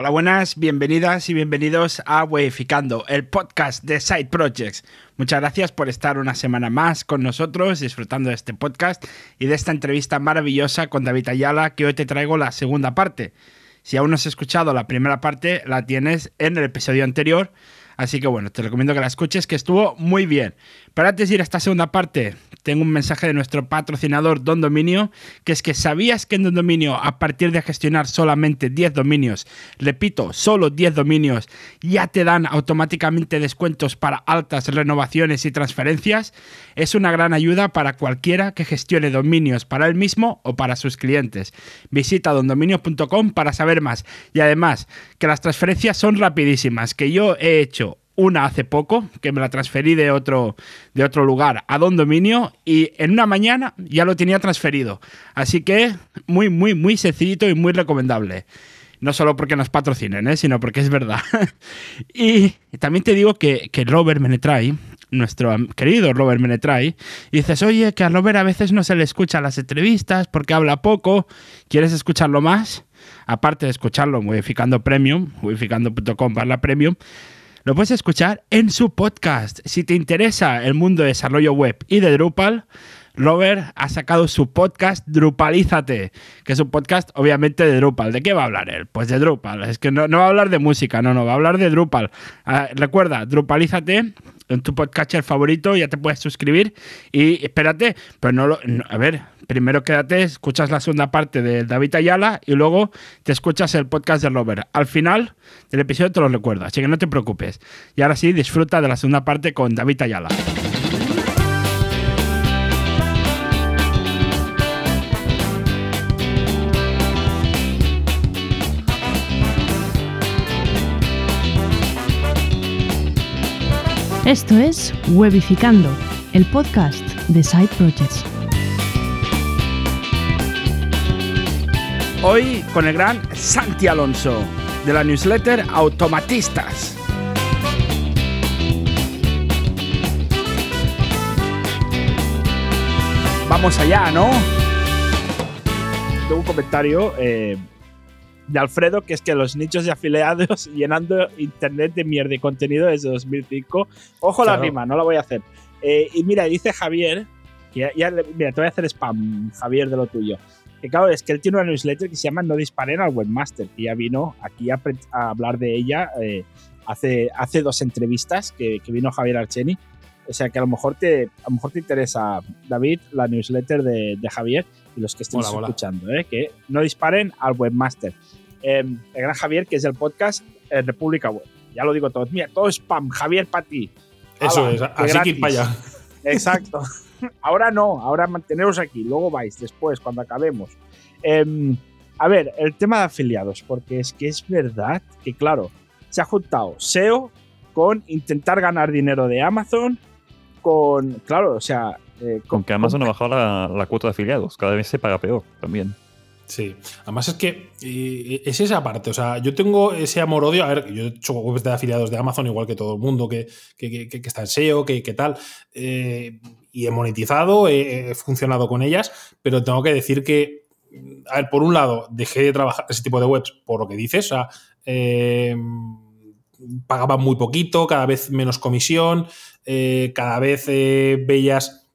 Hola, buenas, bienvenidas y bienvenidos a Weificando, el podcast de Side Projects. Muchas gracias por estar una semana más con nosotros, disfrutando de este podcast y de esta entrevista maravillosa con David Ayala, que hoy te traigo la segunda parte. Si aún no has escuchado la primera parte, la tienes en el episodio anterior. Así que bueno, te recomiendo que la escuches, que estuvo muy bien. Pero antes de ir a esta segunda parte, tengo un mensaje de nuestro patrocinador Don Dominio, que es que sabías que en Don Dominio, a partir de gestionar solamente 10 dominios, repito, solo 10 dominios, ya te dan automáticamente descuentos para altas renovaciones y transferencias, es una gran ayuda para cualquiera que gestione dominios para él mismo o para sus clientes. Visita dondominios.com para saber más. Y además, que las transferencias son rapidísimas, que yo he hecho una hace poco, que me la transferí de otro, de otro lugar a Don Dominio y en una mañana ya lo tenía transferido. Así que muy, muy, muy sencillito y muy recomendable. No solo porque nos patrocinen, ¿eh? sino porque es verdad. y también te digo que, que Robert Menetray, nuestro querido Robert Menetray, dices, oye, que a Robert a veces no se le escucha las entrevistas porque habla poco, ¿quieres escucharlo más? Aparte de escucharlo modificando Premium, modificando.com la Premium, lo puedes escuchar en su podcast. Si te interesa el mundo de desarrollo web y de Drupal, Robert ha sacado su podcast Drupalízate, que es un podcast obviamente de Drupal. ¿De qué va a hablar él? Pues de Drupal. Es que no, va a hablar de música, no, no, va a hablar de Drupal. Ah, recuerda, Drupalízate en tu podcatcher favorito, ya te puedes suscribir y espérate, pero no lo... a ver, primero quédate, escuchas la segunda parte de David Ayala y luego te escuchas el podcast de Robert. Al final del episodio te lo recuerdo, así que no te preocupes. Y ahora sí, disfruta de la segunda parte con David Ayala. Esto es Webificando, el podcast de Side Projects. Hoy con el gran Santi Alonso, de la newsletter Automatistas. Vamos allá, ¿no? Tengo un comentario eh, de Alfredo, que es que los nichos de afiliados llenando internet de mierda y contenido desde 2005. Ojo la rima, no la voy a hacer. Eh, y mira, dice Javier, que ya, mira, te voy a hacer spam, Javier, de lo tuyo que claro, es que él tiene una newsletter que se llama No disparen al webmaster, que ya vino aquí a, hablar de ella eh, hace, hace dos entrevistas que, vino Javier Archeni. O sea que a lo mejor te, a lo mejor te interesa, David, la newsletter de, Javier y los que estén escuchando, ¿eh? que no disparen al webmaster. Em, el gran Javier, que es el podcast República Web. Ya lo digo todo. Mira, todo spam. Javier para ti. Eso es, así que para allá. Exacto. ahora no, ahora manteneros aquí, luego vais después, cuando acabemos. Em, a ver, el tema de afiliados, porque es que es verdad que, claro, se ha juntado SEO con intentar ganar dinero de Amazon, con, claro, o sea... Eh, con, que Amazon ha bajado la, la, cuota de afiliados, cada vez se paga peor también. Sí, además es que eh, es esa parte, o sea, yo tengo ese amor-odio, a ver, yo he hecho webs de afiliados de Amazon igual que todo el mundo que, que, que, está en SEO, que, tal, eh, y he monetizado, he, funcionado con ellas, pero tengo que decir que, a ver, por un lado, dejé de trabajar ese tipo de webs por lo que dices, o sea, eh, pagaban muy poquito, cada vez menos comisión, cada vez veías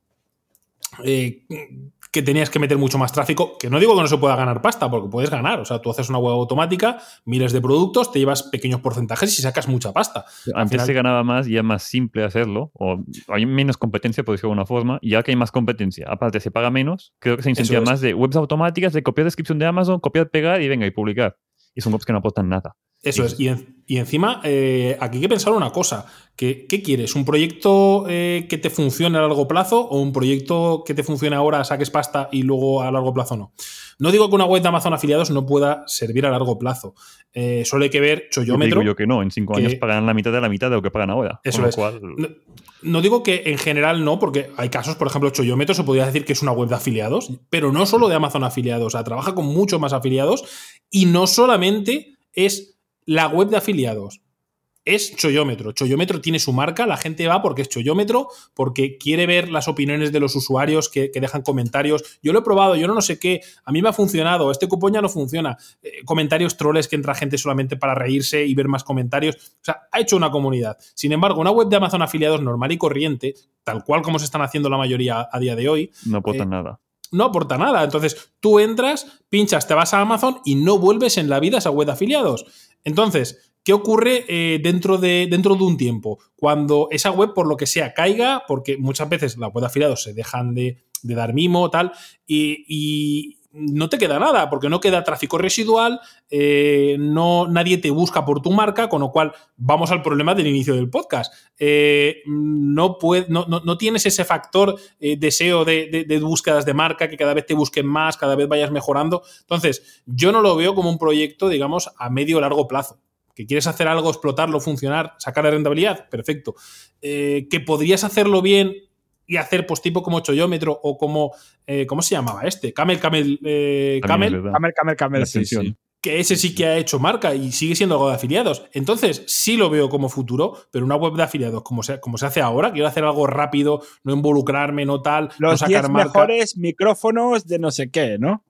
que tenías que meter mucho más tráfico, que no digo que no se pueda ganar pasta, porque puedes ganar, o sea, tú haces una web automática, miles de productos, te llevas pequeños porcentajes y sacas mucha pasta. Antes se ganaba más y es más simple hacerlo, o hay menos competencia, por decirlo de alguna forma, y ya que hay más competencia, aparte se paga menos, creo que se incentiva más de webs automáticas, de copiar descripción de Amazon, copiar, pegar y venga, y publicar. Y son webs que no aportan nada. Eso es. Y, encima, eh, aquí hay que pensar una cosa. ¿Qué, quieres? ¿Un proyecto eh, que te funcione a largo plazo o un proyecto que te funcione ahora, saques pasta y luego a largo plazo no? No digo que una web de Amazon afiliados no pueda servir a largo plazo. Eh, solo hay que ver chollómetro. Yo digo yo que no. En cinco años pagarán la mitad de la mitad de lo que pagan ahora. Eso es. No, digo que en general no, porque hay casos, por ejemplo, Chollómetro se podría decir que es una web de afiliados, pero no solo de Amazon afiliados. O sea, trabaja con muchos más afiliados y no solamente es la web de afiliados. es Choyómetro. Choyómetro tiene su marca, la gente va porque es Choyómetro, porque quiere ver las opiniones de los usuarios que, dejan comentarios. Yo lo he probado, yo no, sé qué, a mí me ha funcionado, este cupón ya no funciona. Eh, comentarios troles que entra gente solamente para reírse y ver más comentarios. O sea, ha hecho una comunidad. Sin embargo, una web de Amazon afiliados normal y corriente, tal cual como se están haciendo la mayoría a día de hoy. No aporta eh, nada no aporta nada. Entonces, tú entras, pinchas, te vas a Amazon y no vuelves en la vida a esa web de afiliados. Entonces, ¿Qué ocurre eh, dentro, de, dentro de un tiempo? Cuando esa web, por lo que sea, caiga, porque muchas veces las web de afiliados se dejan de, dar mimo, tal, y, no te queda nada, porque no queda tráfico residual, eh, no, nadie te busca por tu marca, con lo cual vamos al problema del inicio del podcast. Eh, no, no, tienes ese factor deseo de, de, búsquedas de marca, que cada vez te busquen más, cada vez vayas mejorando. Entonces, yo no lo veo como un proyecto, digamos, a medio o largo plazo que quieres hacer algo, explotarlo, funcionar, sacar la rentabilidad, perfecto. Eh, que podrías hacerlo bien y hacer pues tipo como choyómetro o como, eh, ¿cómo se llamaba este? Camel, Camel, eh, Camel. Camel, Camel, Camel, sí, sí. Que ese sí que ha hecho marca y sigue siendo algo de afiliados. Entonces, sí lo veo como futuro, pero una web de afiliados como se, como se hace ahora, quiero hacer algo rápido, no involucrarme, no tal, Los no sacar mejores micrófonos de no sé qué, ¿no?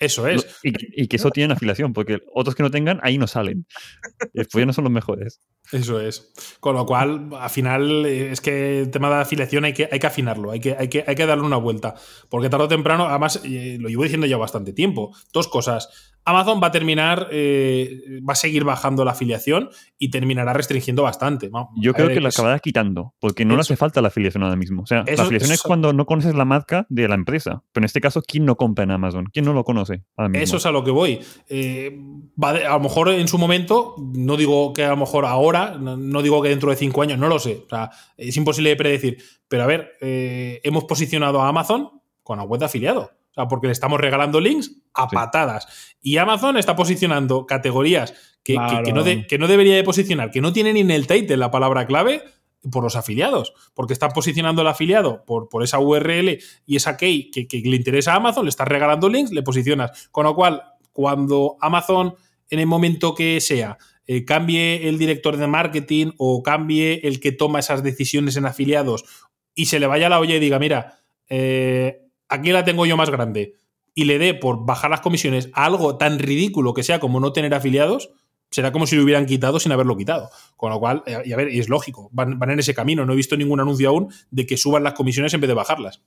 Eso es. Y, que eso tiene afiliación, porque otros que no tengan, ahí no salen. Después ya no son los mejores. Eso es. Con lo cual, al final, es que el tema de afiliación hay que, hay que afinarlo, hay que, hay, que, hay que darle una vuelta. Porque tarde o temprano, además, eh, lo llevo diciendo ya bastante tiempo. Dos cosas. Amazon va a terminar, eh, va a seguir bajando la afiliación y terminará restringiendo bastante. Yo creo que la acabará quitando, porque no le hace falta la afiliación ahora mismo. O sea, la afiliación es cuando no conoces la marca de la empresa. Pero en este caso, ¿quién no compra en Amazon? ¿Quién no lo conoce? Eso es a lo que voy. Eh, a lo mejor en su momento, no digo que a lo mejor ahora, no, digo que dentro de cinco años, no lo sé. O sea, es imposible de predecir. Pero a ver, eh, hemos posicionado a Amazon con la web de afiliado. O sea, porque le estamos regalando links a patadas. Y Amazon está posicionando categorías que, no que, no debería de posicionar, que no tienen ni en el title la palabra clave por los afiliados. Porque están posicionando el afiliado por, por esa URL y esa key que, le interesa a Amazon, le estás regalando links, le posicionas. Con lo cual, cuando Amazon, en el momento que sea, eh, cambie el director de marketing o cambie el que toma esas decisiones en afiliados y se le vaya la olla y diga, mira, eh, aquí la tengo yo más grande, y le dé por bajar las comisiones algo tan ridículo que sea como no tener afiliados, será como si lo hubieran quitado sin haberlo quitado. Con lo cual, eh, y a ver, y es lógico, van, en ese camino. No he visto ningún anuncio aún de que suban las comisiones en vez de bajarlas.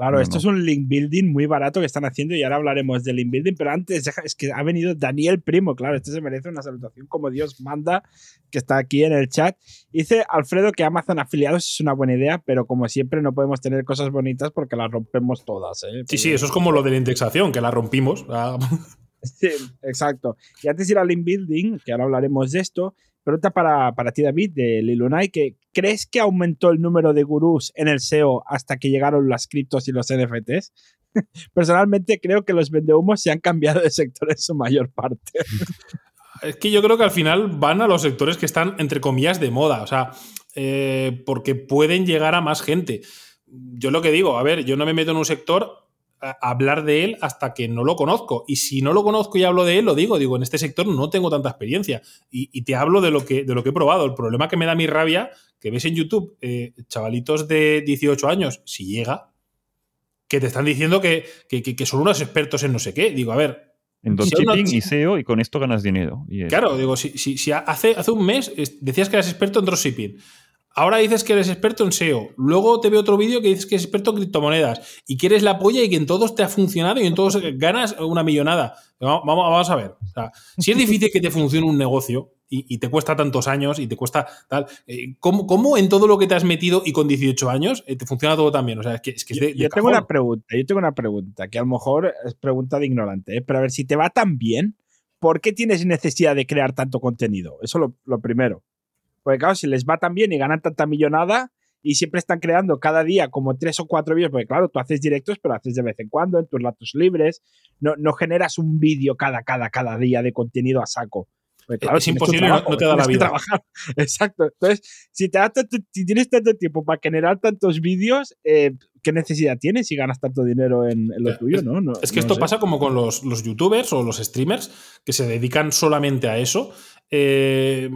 Claro, esto es un link building muy barato que están haciendo y ahora hablaremos del link building, pero antes es que ha venido Daniel Primo, claro, esto se merece una salutación como Dios manda, que está aquí en el chat. Dice Alfredo que Amazon afiliados es una buena idea, pero como siempre no podemos tener cosas bonitas porque las rompemos todas. ¿eh? Sí, sí, eso es como lo de la indexación, que la rompimos. Ah. Sí, exacto. Y antes de ir al link building, que ahora hablaremos de esto, Pregunta para, para ti, David, de Lilunai, que ¿crees que aumentó el número de gurús en el SEO hasta que llegaron las criptos y los NFTs? Personalmente creo que los vendehumos se han cambiado de sector en su mayor parte. es que yo creo que al final van a los sectores que están, entre comillas, de moda, o sea, eh, porque pueden llegar a más gente. Yo lo que digo, a ver, yo no me meto en un sector hablar de él hasta que no lo conozco. Y si no lo conozco y hablo de él, lo digo, digo, en este sector no tengo tanta experiencia. Y, te hablo de lo, que, de lo que he probado. El problema que me da mi rabia, que ves en YouTube, eh, chavalitos de 18 años, si llega, que te están diciendo que, son unos expertos en no sé qué. Digo, a ver, en dropshipping y SEO y con esto ganas dinero. claro, digo, si, si, hace, hace un mes decías que eras experto en dropshipping, Ahora dices que eres experto en SEO. Luego te veo otro vídeo que dices que eres experto en criptomonedas. Y quieres la polla y que en todos te ha funcionado y en todos ganas una millonada. Vamos, vamos a ver. si es difícil que te funcione un negocio y, te cuesta tantos años y te cuesta tal, eh, ¿cómo, en todo lo que te has metido y con 18 años eh, te funciona todo tan bien? O sea, es que, es que yo, tengo una pregunta, yo tengo una pregunta que a lo mejor es pregunta de ignorante, ¿eh? pero a ver, si te va tan bien, ¿por qué tienes necesidad de crear tanto contenido? Eso lo, lo primero. Porque claro, si les va tan bien y ganan tanta millonada y siempre están creando cada día como tres o cuatro vídeos, porque claro, tú haces directos, pero haces de vez en cuando en tus ratos libres, no, no generas un vídeo cada, cada, cada día de contenido a saco. claro, es imposible, no te da la vida. Exacto. Entonces, si, te si tienes tanto tiempo para generar tantos vídeos, eh, ¿qué necesidad tienes si ganas tanto dinero en, lo tuyo? ¿no? es que esto pasa como con los, los, youtubers o los streamers que se dedican solamente a eso. Eh,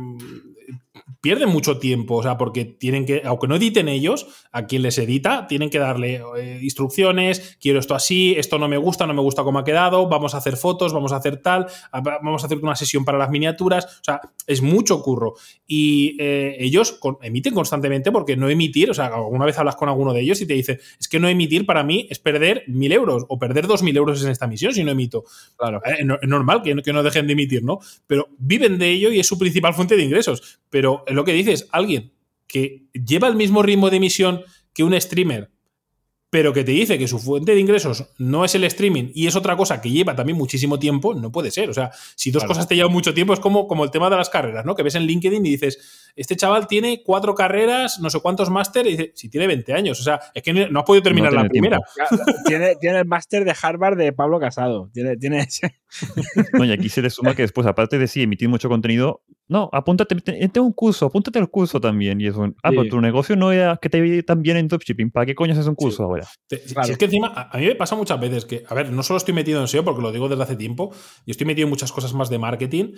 pierden mucho tiempo, o sea, porque tienen que, aunque no editen ellos, a quien les edita, tienen que darle eh, instrucciones, quiero esto así, esto no me gusta, no me gusta cómo ha quedado, vamos a hacer fotos, vamos a hacer tal, vamos a hacer una sesión para las miniaturas, o sea, es mucho curro. Y eh, ellos emiten constantemente porque no emitir, o sea, alguna vez hablas con alguno de ellos y te dicen, es que no emitir para mí es perder mil euros o perder dos mil euros en esta misión si no emito. Claro, eh, es normal que, que no dejen de emitir, ¿no? Pero viven de ello y es su principal fuente de ingresos. Pero es lo que dices, alguien que lleva el mismo ritmo de emisión que un streamer pero que te dice que su fuente de ingresos no es el streaming y es otra cosa que lleva también muchísimo tiempo, no puede ser. O sea, si dos cosas te llevan mucho tiempo, es como, como el tema de las carreras, ¿no? Que ves en LinkedIn y dices, este chaval tiene cuatro carreras, no sé cuántos máster, y dice, si tiene 20 años. O sea, es que no ha podido terminar la primera. tiene, tiene, el máster de Harvard de Pablo Casado. Tiene, tiene ese. No, y aquí se le suma que después, aparte de sí emitir mucho contenido, no, apúntate, tengo un curso, apúntate al curso también. Y eso, ah, pero tu negocio no era que te vaya tan bien en dropshipping. ¿Para qué coño haces un curso ahora? Si es que encima, a mí me pasa muchas veces que, a ver, no solo estoy metido en SEO, porque lo digo desde hace tiempo, yo estoy metido en muchas cosas más de marketing.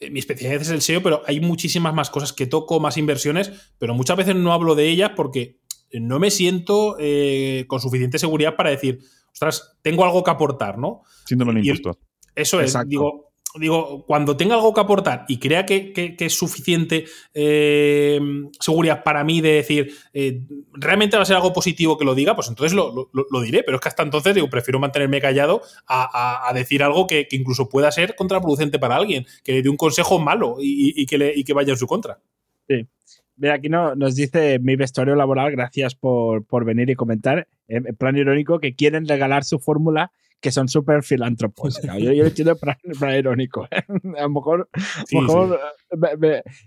Eh, mi especialidad es el SEO, pero hay muchísimas más cosas que toco, más inversiones, pero muchas veces no hablo de ellas porque no me siento eh, con suficiente seguridad para decir, ostras, tengo algo que aportar, ¿no? Síndrome un impostor. Eso es, digo, digo, cuando tenga algo que aportar y crea que, es suficiente eh, seguridad para mí de decir, eh, realmente va a ser algo positivo que lo diga, pues entonces lo, diré. Pero es que hasta entonces digo, prefiero mantenerme callado a, decir algo que, incluso pueda ser contraproducente para alguien, que le dé un consejo malo y, que, le, que vaya en su contra. Sí. Mira, aquí no, nos dice mi vestuario laboral, gracias por, por venir y comentar, en plan irónico, que quieren regalar su fórmula que son súper filántropos. Yo, yo, lo entiendo para, para irónico. ¿eh? A lo mejor, mejor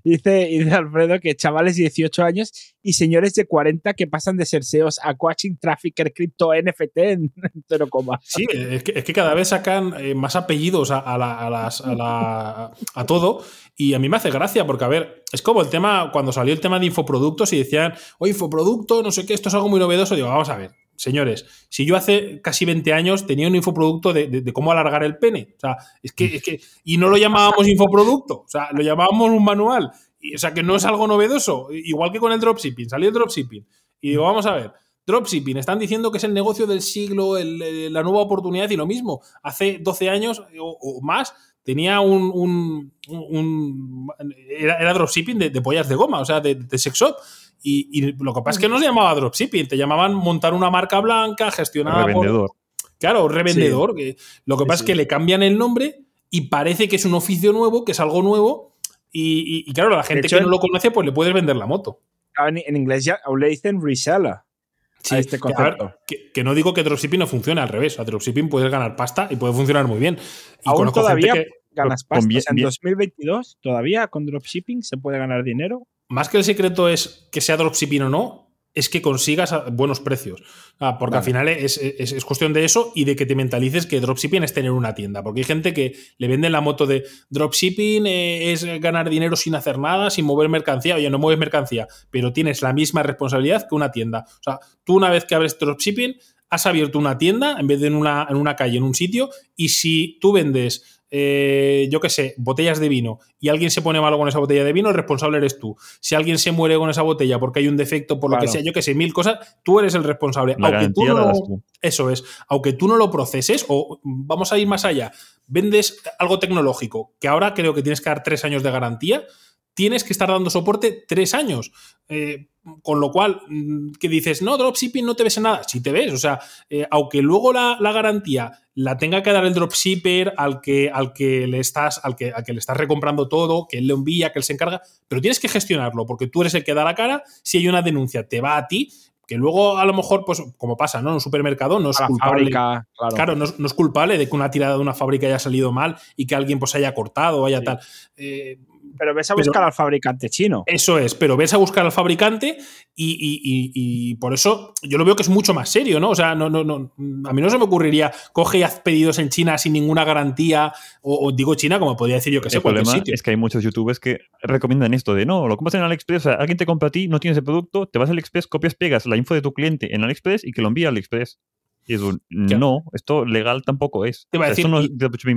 dice, dice, Alfredo que chavales de 18 años y señores de 40 que pasan de ser SEOs a coaching, trafficker, cripto, NFT en 0, Sí, es que, es que, cada vez sacan eh, más apellidos a, a, la, a, las, a, la, a todo y a mí me hace gracia porque, a ver, es como el tema, cuando salió el tema de infoproductos y decían, oye, infoproducto, no sé qué, esto es algo muy novedoso. Digo, vamos a ver, señores, si yo hace casi 20 años tenía un infoproducto de, cómo alargar el pene, o sea, es que, es que, y no lo llamábamos infoproducto, o sea, lo llamábamos un manual, o sea, que no es algo novedoso, igual que con el dropshipping, salió el dropshipping, y digo, vamos a ver, dropshipping, están diciendo que es el negocio del siglo, la nueva oportunidad, y lo mismo, hace 12 años o, más, tenía un, era, dropshipping de, pollas de goma, o sea, de, de sex shop. Y, lo que pasa es que no se llamaba dropshipping, te llamaban montar una marca blanca gestionada revendedor. Claro, revendedor. lo que pasa es que le cambian el nombre y parece que es un oficio nuevo, que es algo nuevo. Y, claro, la gente que no lo conoce, pues le puedes vender la moto. En, inglés ya le dicen reseller. Sí, este concepto. que, no digo que dropshipping no funcione, al revés. A dropshipping puedes ganar pasta y puede funcionar muy bien. Y ¿Aún todavía ganas pasta. en 2022 todavía con dropshipping se puede ganar dinero más que el secreto es que sea dropshipping o no, es que consigas buenos precios. Ah, porque al final es, cuestión de eso y de que te mentalices que dropshipping es tener una tienda. Porque hay gente que le vende la moto de dropshipping eh, es ganar dinero sin hacer nada, sin mover mercancía. Oye, no mueves mercancía, pero tienes la misma responsabilidad que una tienda. O sea, tú una vez que abres dropshipping, has abierto una tienda en vez de en una, en una calle, en un sitio, y si tú vendes eh, yo qué sé, botellas de vino y alguien se pone malo con esa botella de vino, el responsable eres tú. Si alguien se muere con esa botella porque hay un defecto, por lo que sea, yo que sé, mil cosas, tú eres el responsable. aunque tú no, Eso es, aunque tú no lo proceses, o vamos a ir más allá, vendes algo tecnológico, que ahora creo que tienes que dar tres años de garantía, tienes que estar dando soporte tres años. Eh, con lo cual, mm, que dices, no, dropshipping no te ves en nada. Si te ves, o sea, eh, aunque luego la, garantía la tenga que dar el dropshipper al que, al que le estás, al que, al que le estás recomprando todo, que él le envía, que él se encarga, pero tienes que gestionarlo, porque tú eres el que da la cara. Si hay una denuncia, te va a ti, que luego a lo mejor, pues como pasa, ¿no? En un supermercado no es culpable. claro, no, es culpable de que una tirada de una fábrica haya salido mal y que alguien pues haya cortado o haya tal. Eh, pero ves a buscar al fabricante chino. Eso es, pero ves a buscar al fabricante y, por eso yo lo veo que es mucho más serio, ¿no? O sea, no, no, no, a mí no se me ocurriría, coge y haz pedidos en China sin ninguna garantía, o, digo China, como podría decir yo que sé, El problema es que hay muchos youtubers que recomiendan esto de no, lo compras en AliExpress, o sea, alguien te compra a ti, no tienes el producto, te vas a AliExpress, copias, pegas la info de tu cliente en AliExpress y que lo envía a AliExpress. Y es un, no, esto legal tampoco es. Te a decir, esto no es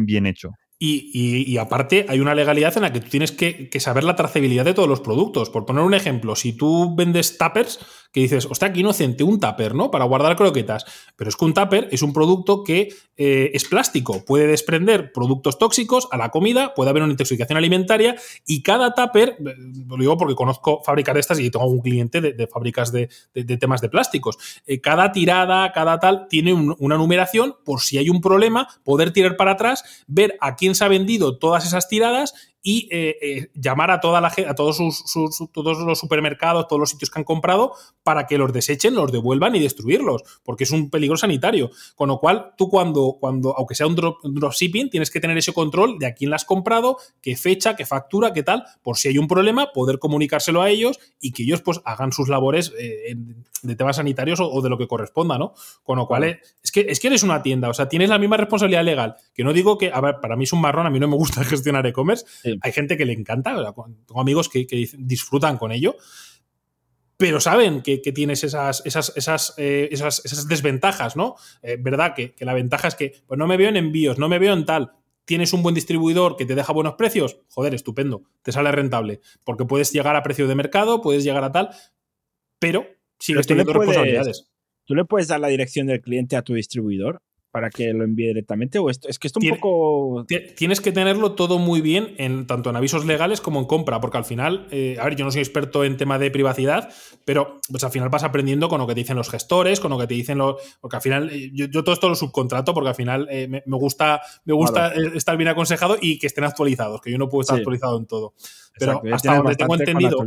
bien hecho. Y, aparte hay una legalidad en la que tú tienes que, que, saber la trazabilidad de todos los productos. Por poner un ejemplo, si tú vendes tuppers, que dices, hostia, qué inocente, un tupper, ¿no? Para guardar croquetas. Pero es que un tupper es un producto que eh, es plástico, puede desprender productos tóxicos a la comida, puede haber una intoxicación alimentaria y cada tupper, eh, lo digo porque conozco fábricas de estas y tengo un cliente de, fábricas de, temas de plásticos, eh, cada tirada, cada tal, tiene una numeración por si hay un problema, poder tirar para atrás, ver a quién se ha vendido todas esas tiradas y eh, eh, llamar a, toda la, a todos, sus, todos los supermercados, todos los sitios que han comprado, para que los desechen, los devuelvan y destruirlos, porque es un peligro sanitario. Con lo cual, tú cuando, cuando aunque sea un, dropshipping, tienes que tener ese control de a quién la has comprado, qué fecha, qué factura, qué tal, por si hay un problema, poder comunicárselo a ellos y que ellos pues hagan sus labores eh, de temas sanitarios o, de lo que corresponda, ¿no? Con lo cual, es, que, es que eres una tienda, o sea, tienes la misma responsabilidad legal, que no digo que, a ver, para mí es un marrón, a mí no me gusta gestionar e-commerce, hay gente que le encanta, tengo amigos que, disfrutan con ello, pero saben que, tienes esas, esas, eh, esas, esas, desventajas, ¿no? Eh, ¿Verdad? Que, la ventaja es que pues no me veo en envíos, no me veo en tal. Tienes un buen distribuidor que te deja buenos precios, joder, estupendo, te sale rentable, porque puedes llegar a precio de mercado, puedes llegar a tal, pero sigues teniendo responsabilidades. ¿Tú le puedes dar la dirección del cliente a tu distribuidor? Para que lo envíe directamente? ¿O esto, es que esto un poco. Tienes que tenerlo todo muy bien, en, tanto en avisos legales como en compra, porque al final, eh, a ver, yo no soy experto en tema de privacidad, pero pues al final vas aprendiendo con lo que te dicen los gestores, con lo que te dicen los. Porque al final, eh, yo, todo esto lo subcontrato, porque al final eh, me, gusta, me gusta estar bien aconsejado y que estén actualizados, que yo no puedo estar actualizado en todo. Pero hasta donde tengo entendido.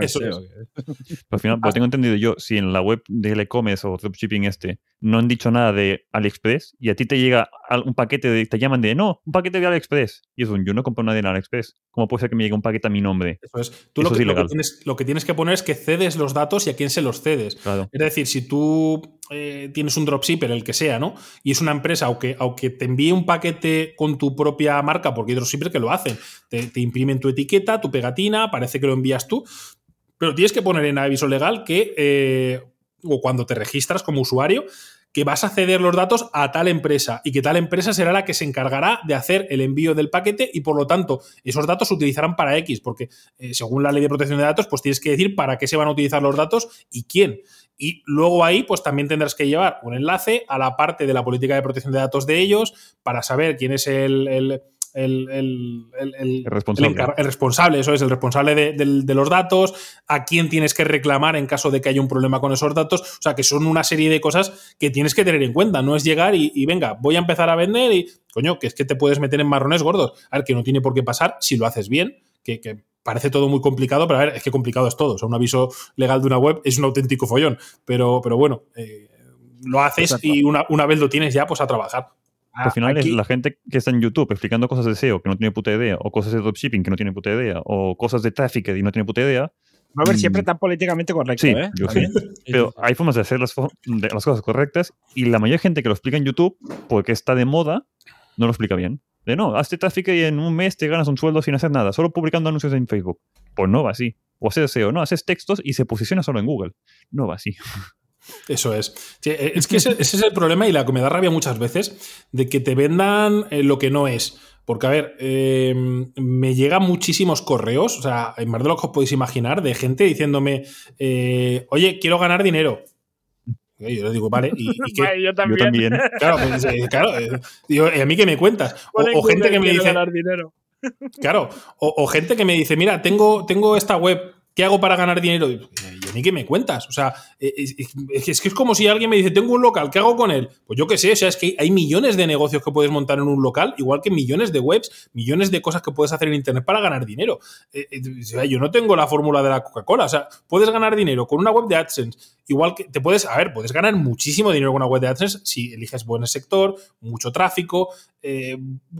eso Al final, pues tengo entendido yo, si en la web del e-commerce o dropshipping este no han dicho nada de AliExpress y a ti te llega un paquete de, te llaman de no, un paquete de AliExpress. Y es un yo no compro nada en AliExpress. ¿Cómo puede ser que me llegue un paquete a mi nombre? Eso es. Tú lo, que, tienes, que poner es que cedes los datos y a quién se los cedes. Es decir, si tú eh, tienes un dropshipper, el que sea, ¿no? Y es una empresa, aunque, aunque te envíe un paquete con tu propia marca, porque hay dropshippers que lo hacen, te, imprimen tu etiqueta, tu pegatina, parece que lo envías tú, pero tienes que poner en aviso legal que, eh, o cuando te registras como usuario, que vas a ceder los datos a tal empresa y que tal empresa será la que se encargará de hacer el envío del paquete y por lo tanto esos datos se utilizarán para X, porque eh, según la ley de protección de datos, pues tienes que decir para qué se van a utilizar los datos y quién. Y luego ahí, pues también tendrás que llevar un enlace a la parte de la política de protección de datos de ellos para saber quién es el el, responsable. El, responsable. eso es, el responsable de, los datos, a quién tienes que reclamar en caso de que haya un problema con esos datos. O sea, que son una serie de cosas que tienes que tener en cuenta. No es llegar y, venga, voy a empezar a vender y, coño, que es que te puedes meter en marrones gordos. A ver, que no tiene por qué pasar si lo haces bien, que, parece todo muy complicado, pero a ver, es que complicado es todo. O sea, un aviso legal de una web es un auténtico follón. Pero, pero bueno, eh, lo haces y una, una, vez lo tienes ya, pues a trabajar. Al final es la gente que está en YouTube explicando cosas de SEO que no tiene puta idea, o cosas de dropshipping que no tiene puta idea, o cosas de tráfico y no tiene puta idea. a ver, siempre mm. tan políticamente correcto, sí, ¿eh? Yo sí. Pero hay formas de hacer las, las, cosas correctas y la mayoría de gente que lo explica en YouTube, porque está de moda, no lo explica bien. De no, hazte tráfico y en un mes te ganas un sueldo sin hacer nada, solo publicando anuncios en Facebook. Pues no va así. O haces SEO, no, haces textos y se posiciona solo en Google. No va así. Eso es. Eh, es que ese, es el problema y la que me da rabia muchas veces, de que te vendan eh, lo que no es. Porque, a ver, em, me llegan muchísimos correos, o sea, en de lo que os podéis imaginar, de gente diciéndome, eh, oye, quiero ganar dinero. Yo le digo, vale, ¿y, qué? yo, también. Claro, pues, claro digo, ¿y a mí qué me cuentas? O, gente que me dice... Ganar dinero. Claro, o, gente que me dice, mira, tengo, tengo esta web, ¿qué hago para ganar dinero? Y, ¿y a mí qué me cuentas? O sea, eh, es, que es como si alguien me dice, tengo un local, ¿qué hago con él? Pues yo qué sé, o sea, es que hay millones de negocios que puedes montar en un local, igual que millones de webs, millones de cosas que puedes hacer en Internet para ganar dinero. Eh, eh, yo no tengo la fórmula de la Coca-Cola, o sea, puedes ganar dinero con una web de AdSense, igual que te puedes, a ver, puedes ganar muchísimo dinero con una web de AdSense si eliges buen sector, mucho tráfico,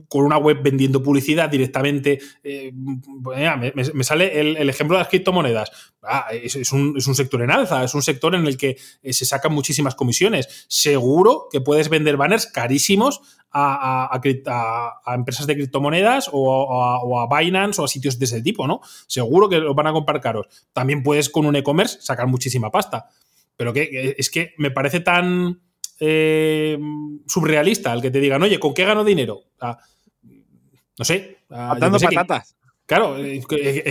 con una web vendiendo publicidad directamente. me, sale el, ejemplo de las criptomonedas. Ah, es, un, un, sector en alza, es un sector en el que eh, se sacan muchísimas comisiones. Seguro que puedes vender banners carísimos a, empresas de criptomonedas o, a, Binance o a sitios de ese tipo, ¿no? Seguro que los van a comprar caros. También puedes con un e-commerce sacar muchísima pasta. Pero que es que me parece tan eh, surrealista el que te digan, oye, ¿con qué gano dinero? no sé. Matando patatas. Claro, es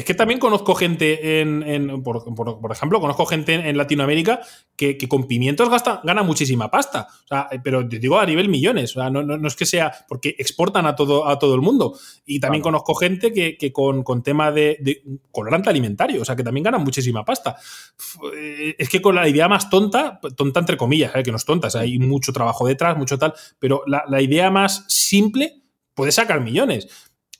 que, también conozco gente en, por, ejemplo, conozco gente en, Latinoamérica que, con pimientos gasta, gana muchísima pasta. O sea, pero te digo a nivel millones. O sea, no, es que sea porque exportan a todo, a todo el mundo. Y también conozco gente que, con, tema de, de, colorante alimentario, o sea, que también gana muchísima pasta. Eh, es que con la idea más tonta, tonta entre comillas, ¿eh? que no es tonta, hay mucho trabajo detrás, mucho tal, pero la, la idea más simple puede sacar millones.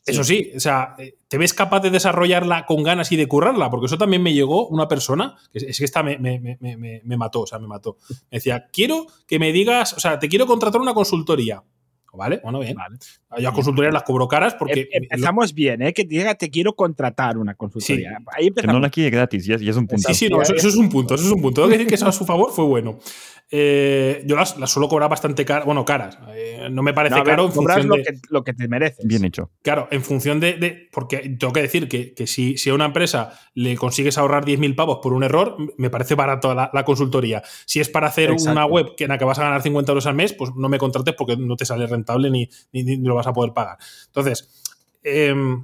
Eso sí, o sea, eh, ¿te ves capaz de desarrollarla con ganas y de currarla? Porque eso también me llegó una persona, que es que esta me, mató, o sea, me mató. Me decía, quiero que me digas, o sea, te quiero contratar una consultoría. ¿Vale? Bueno, bien. Vale. Yo a consultorías las cobro caras porque. Em, empezamos bien, ¿eh? Que diga, te quiero contratar una consultoría. Ahí que no la quiere gratis, ya, es un punto. Sí, sí, no, eso, es un punto, eso es un punto. Tengo que decir que eso a su favor fue bueno. Eh, yo las, suelo cobrar bastante caras, bueno, caras. Eh, no me parece caro en función lo, que, lo que te mereces. Bien hecho. Claro, en función de. porque tengo que decir que, si, si, a una empresa le consigues ahorrar 10.000 pavos por un error, me parece barato la, la consultoría. Si es para hacer una web que en la que vas a ganar 50 euros al mes, pues no me contrates porque no te sale rentable ni, ni, lo vas a poder pagar. Entonces. Em,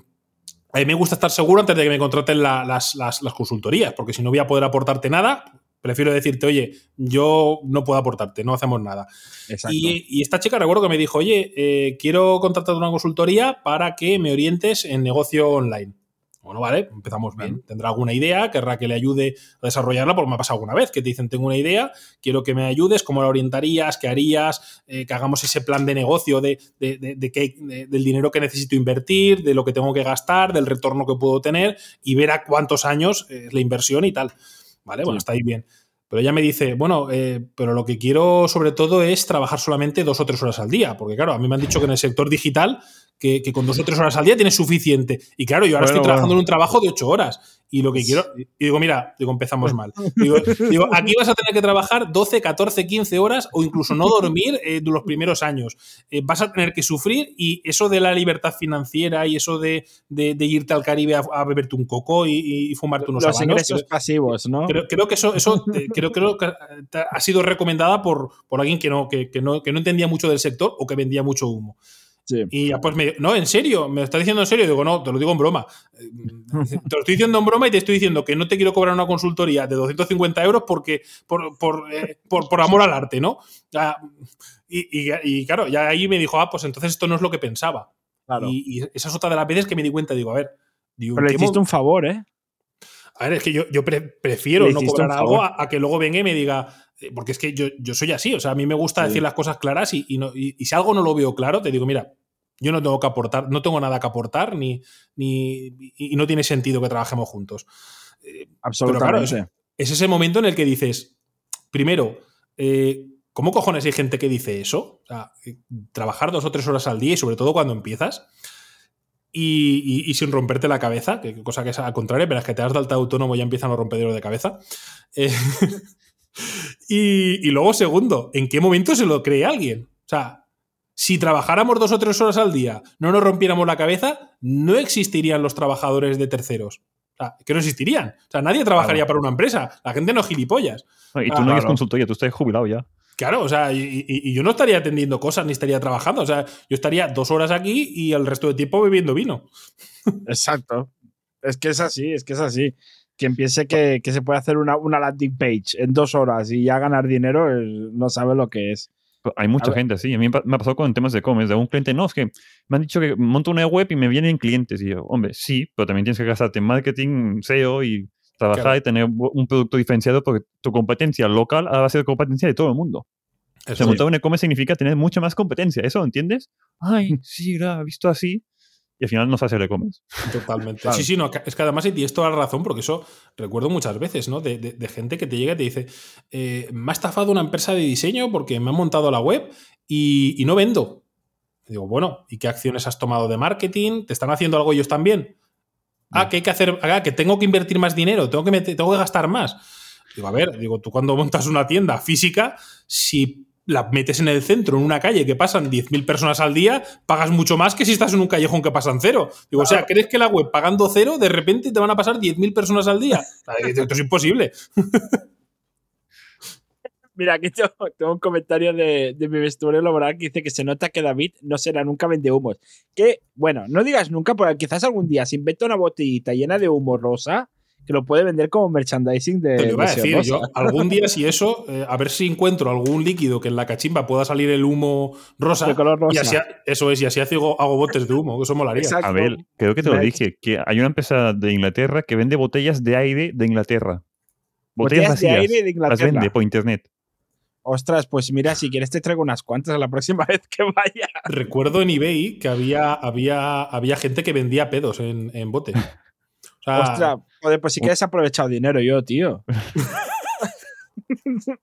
a mí me gusta estar seguro antes de que me contraten las, las, consultorías, porque si no voy a poder aportarte nada, Prefiero decirte, oye, yo no puedo aportarte, no hacemos nada. Y, esta chica recuerdo que me dijo, oye, eh, quiero contratar una consultoría para que me orientes en negocio online. Bueno, vale, empezamos bien. Tendrá alguna idea, querrá que le ayude a desarrollarla, porque me ha pasado alguna vez que te dicen, tengo una idea, quiero que me ayudes, cómo la orientarías, qué harías, eh, que hagamos ese plan de negocio de, del dinero que necesito invertir, de lo que tengo que gastar, del retorno que puedo tener y ver a cuántos años es la inversión y tal. ¿Vale? Bueno, está ahí bien. Pero ella me dice, bueno, eh, pero lo que quiero sobre todo es trabajar solamente dos o tres horas al día, porque claro, a mí me han dicho que en el sector digital que, con dos o tres horas al día tienes suficiente. Y claro, yo ahora estoy trabajando en un trabajo de ocho horas. Y lo que quiero. Y digo, mira, digo, empezamos mal. Digo, aquí vas a tener que trabajar 12, 14, 15 horas o incluso no dormir eh, los primeros años. Eh, vas a tener que sufrir y eso de la libertad financiera y eso de, irte al Caribe a, beberte un coco y, fumarte unos Los ingresos pasivos, ¿no? Creo, que eso, eso creo, creo que ha sido recomendada por, por alguien que no, que, no, que no entendía mucho del sector o que vendía mucho humo. Y ya pues me no, en serio, me lo está diciendo en serio. Digo, no, te lo digo en broma. Te lo estoy diciendo en broma y te estoy diciendo que no te quiero cobrar una consultoría de 250 euros porque, por, por, eh, por, amor al arte, ¿no? Y, y, claro, ya ahí me dijo, ah, pues entonces esto no es lo que pensaba. Y, esa es otra de las veces que me di cuenta, digo, a ver. Pero le hiciste un favor, ¿eh? A ver, es que yo, yo prefiero no cobrar algo a, que luego venga y me diga, eh, porque es que yo, yo soy así, o sea, a mí me gusta decir las cosas claras y, y, si algo no lo veo claro, te digo, mira, yo no tengo que aportar, no tengo nada que aportar ni, ni y no tiene sentido que trabajemos juntos. Eh, Absolutamente. es, ese momento en el que dices, primero, eh, ¿cómo cojones hay gente que dice eso? O sea, trabajar dos o tres horas al día y sobre todo cuando empiezas. Y, sin romperte la cabeza, que cosa que es al contrario, pero es que te das de alta autónomo y ya empiezan los rompederos de cabeza. y, luego, segundo, ¿en qué momento se lo cree alguien? O sea, si trabajáramos dos o tres horas al día, no nos rompiéramos la cabeza, no existirían los trabajadores de terceros. O sea, que no existirían. O sea, nadie trabajaría para una empresa. La gente no es gilipollas. y tú no eres consultoría, tú estás jubilado ya. Claro, o sea, y, yo no estaría atendiendo cosas ni estaría trabajando. O sea, yo estaría dos horas aquí y el resto del tiempo bebiendo vino. Exacto. Es que es así, es que es así quien piense que, se puede hacer una, una, landing page en dos horas y ya ganar dinero no sabe lo que es. Hay mucha gente así. A mí me ha pasado con temas de e-commerce. De un cliente, no, es que me han dicho que monto una web y me vienen clientes. Y yo, hombre, sí, pero también tienes que gastarte en marketing, SEO y trabajar y tener un producto diferenciado porque tu competencia local va a ser competencia de todo el mundo. O sea, montar un e-commerce significa tener mucha más competencia. ¿Eso entiendes? Ay, sí, lo he visto así y al final no se hace el e-commerce. Totalmente. Sí, sí, no, es que además tienes toda la razón, porque eso recuerdo muchas veces, ¿no? De, gente que te llega y te dice, eh, me ha estafado una empresa de diseño porque me ha montado la web y, no vendo. digo, bueno, ¿y qué acciones has tomado de marketing? ¿Te están haciendo algo ellos también? Ah, que hay que hacer, ah, que tengo que invertir más dinero, tengo que, tengo que gastar más. Digo, a ver, digo, tú cuando montas una tienda física, si la metes en el centro, en una calle que pasan 10.000 personas al día, pagas mucho más que si estás en un callejón que pasan cero. Digo, o sea, ¿crees que la web pagando cero, de repente te van a pasar 10.000 personas al día? Esto es imposible. Mira, aquí tengo, tengo un comentario de, de mi vestuario laboral que dice que se nota que David no será nunca vende humos. Que, bueno, no digas nunca, porque quizás algún día se inventa una botellita llena de humo rosa que lo puede vender como merchandising de. Te lo iba a decir, yo algún día si eso, eh, a ver si encuentro algún líquido que en la cachimba pueda salir el humo rosa. De color rosa. Y así, eso es, y así hago, hago botes de humo, que eso molaría. Exacto. A ver, creo que te lo dije, que hay una empresa de Inglaterra que vende botellas de aire de Inglaterra. Botellas Botellas de aire de Las Inglaterra. vende por internet. Ostras, pues mira, si quieres te traigo unas cuantas la próxima vez que vaya. Recuerdo en eBay que había, había, había gente que vendía pedos en, en botes. O sea, Ostras, joder, pues sí que has aprovechado dinero yo, tío.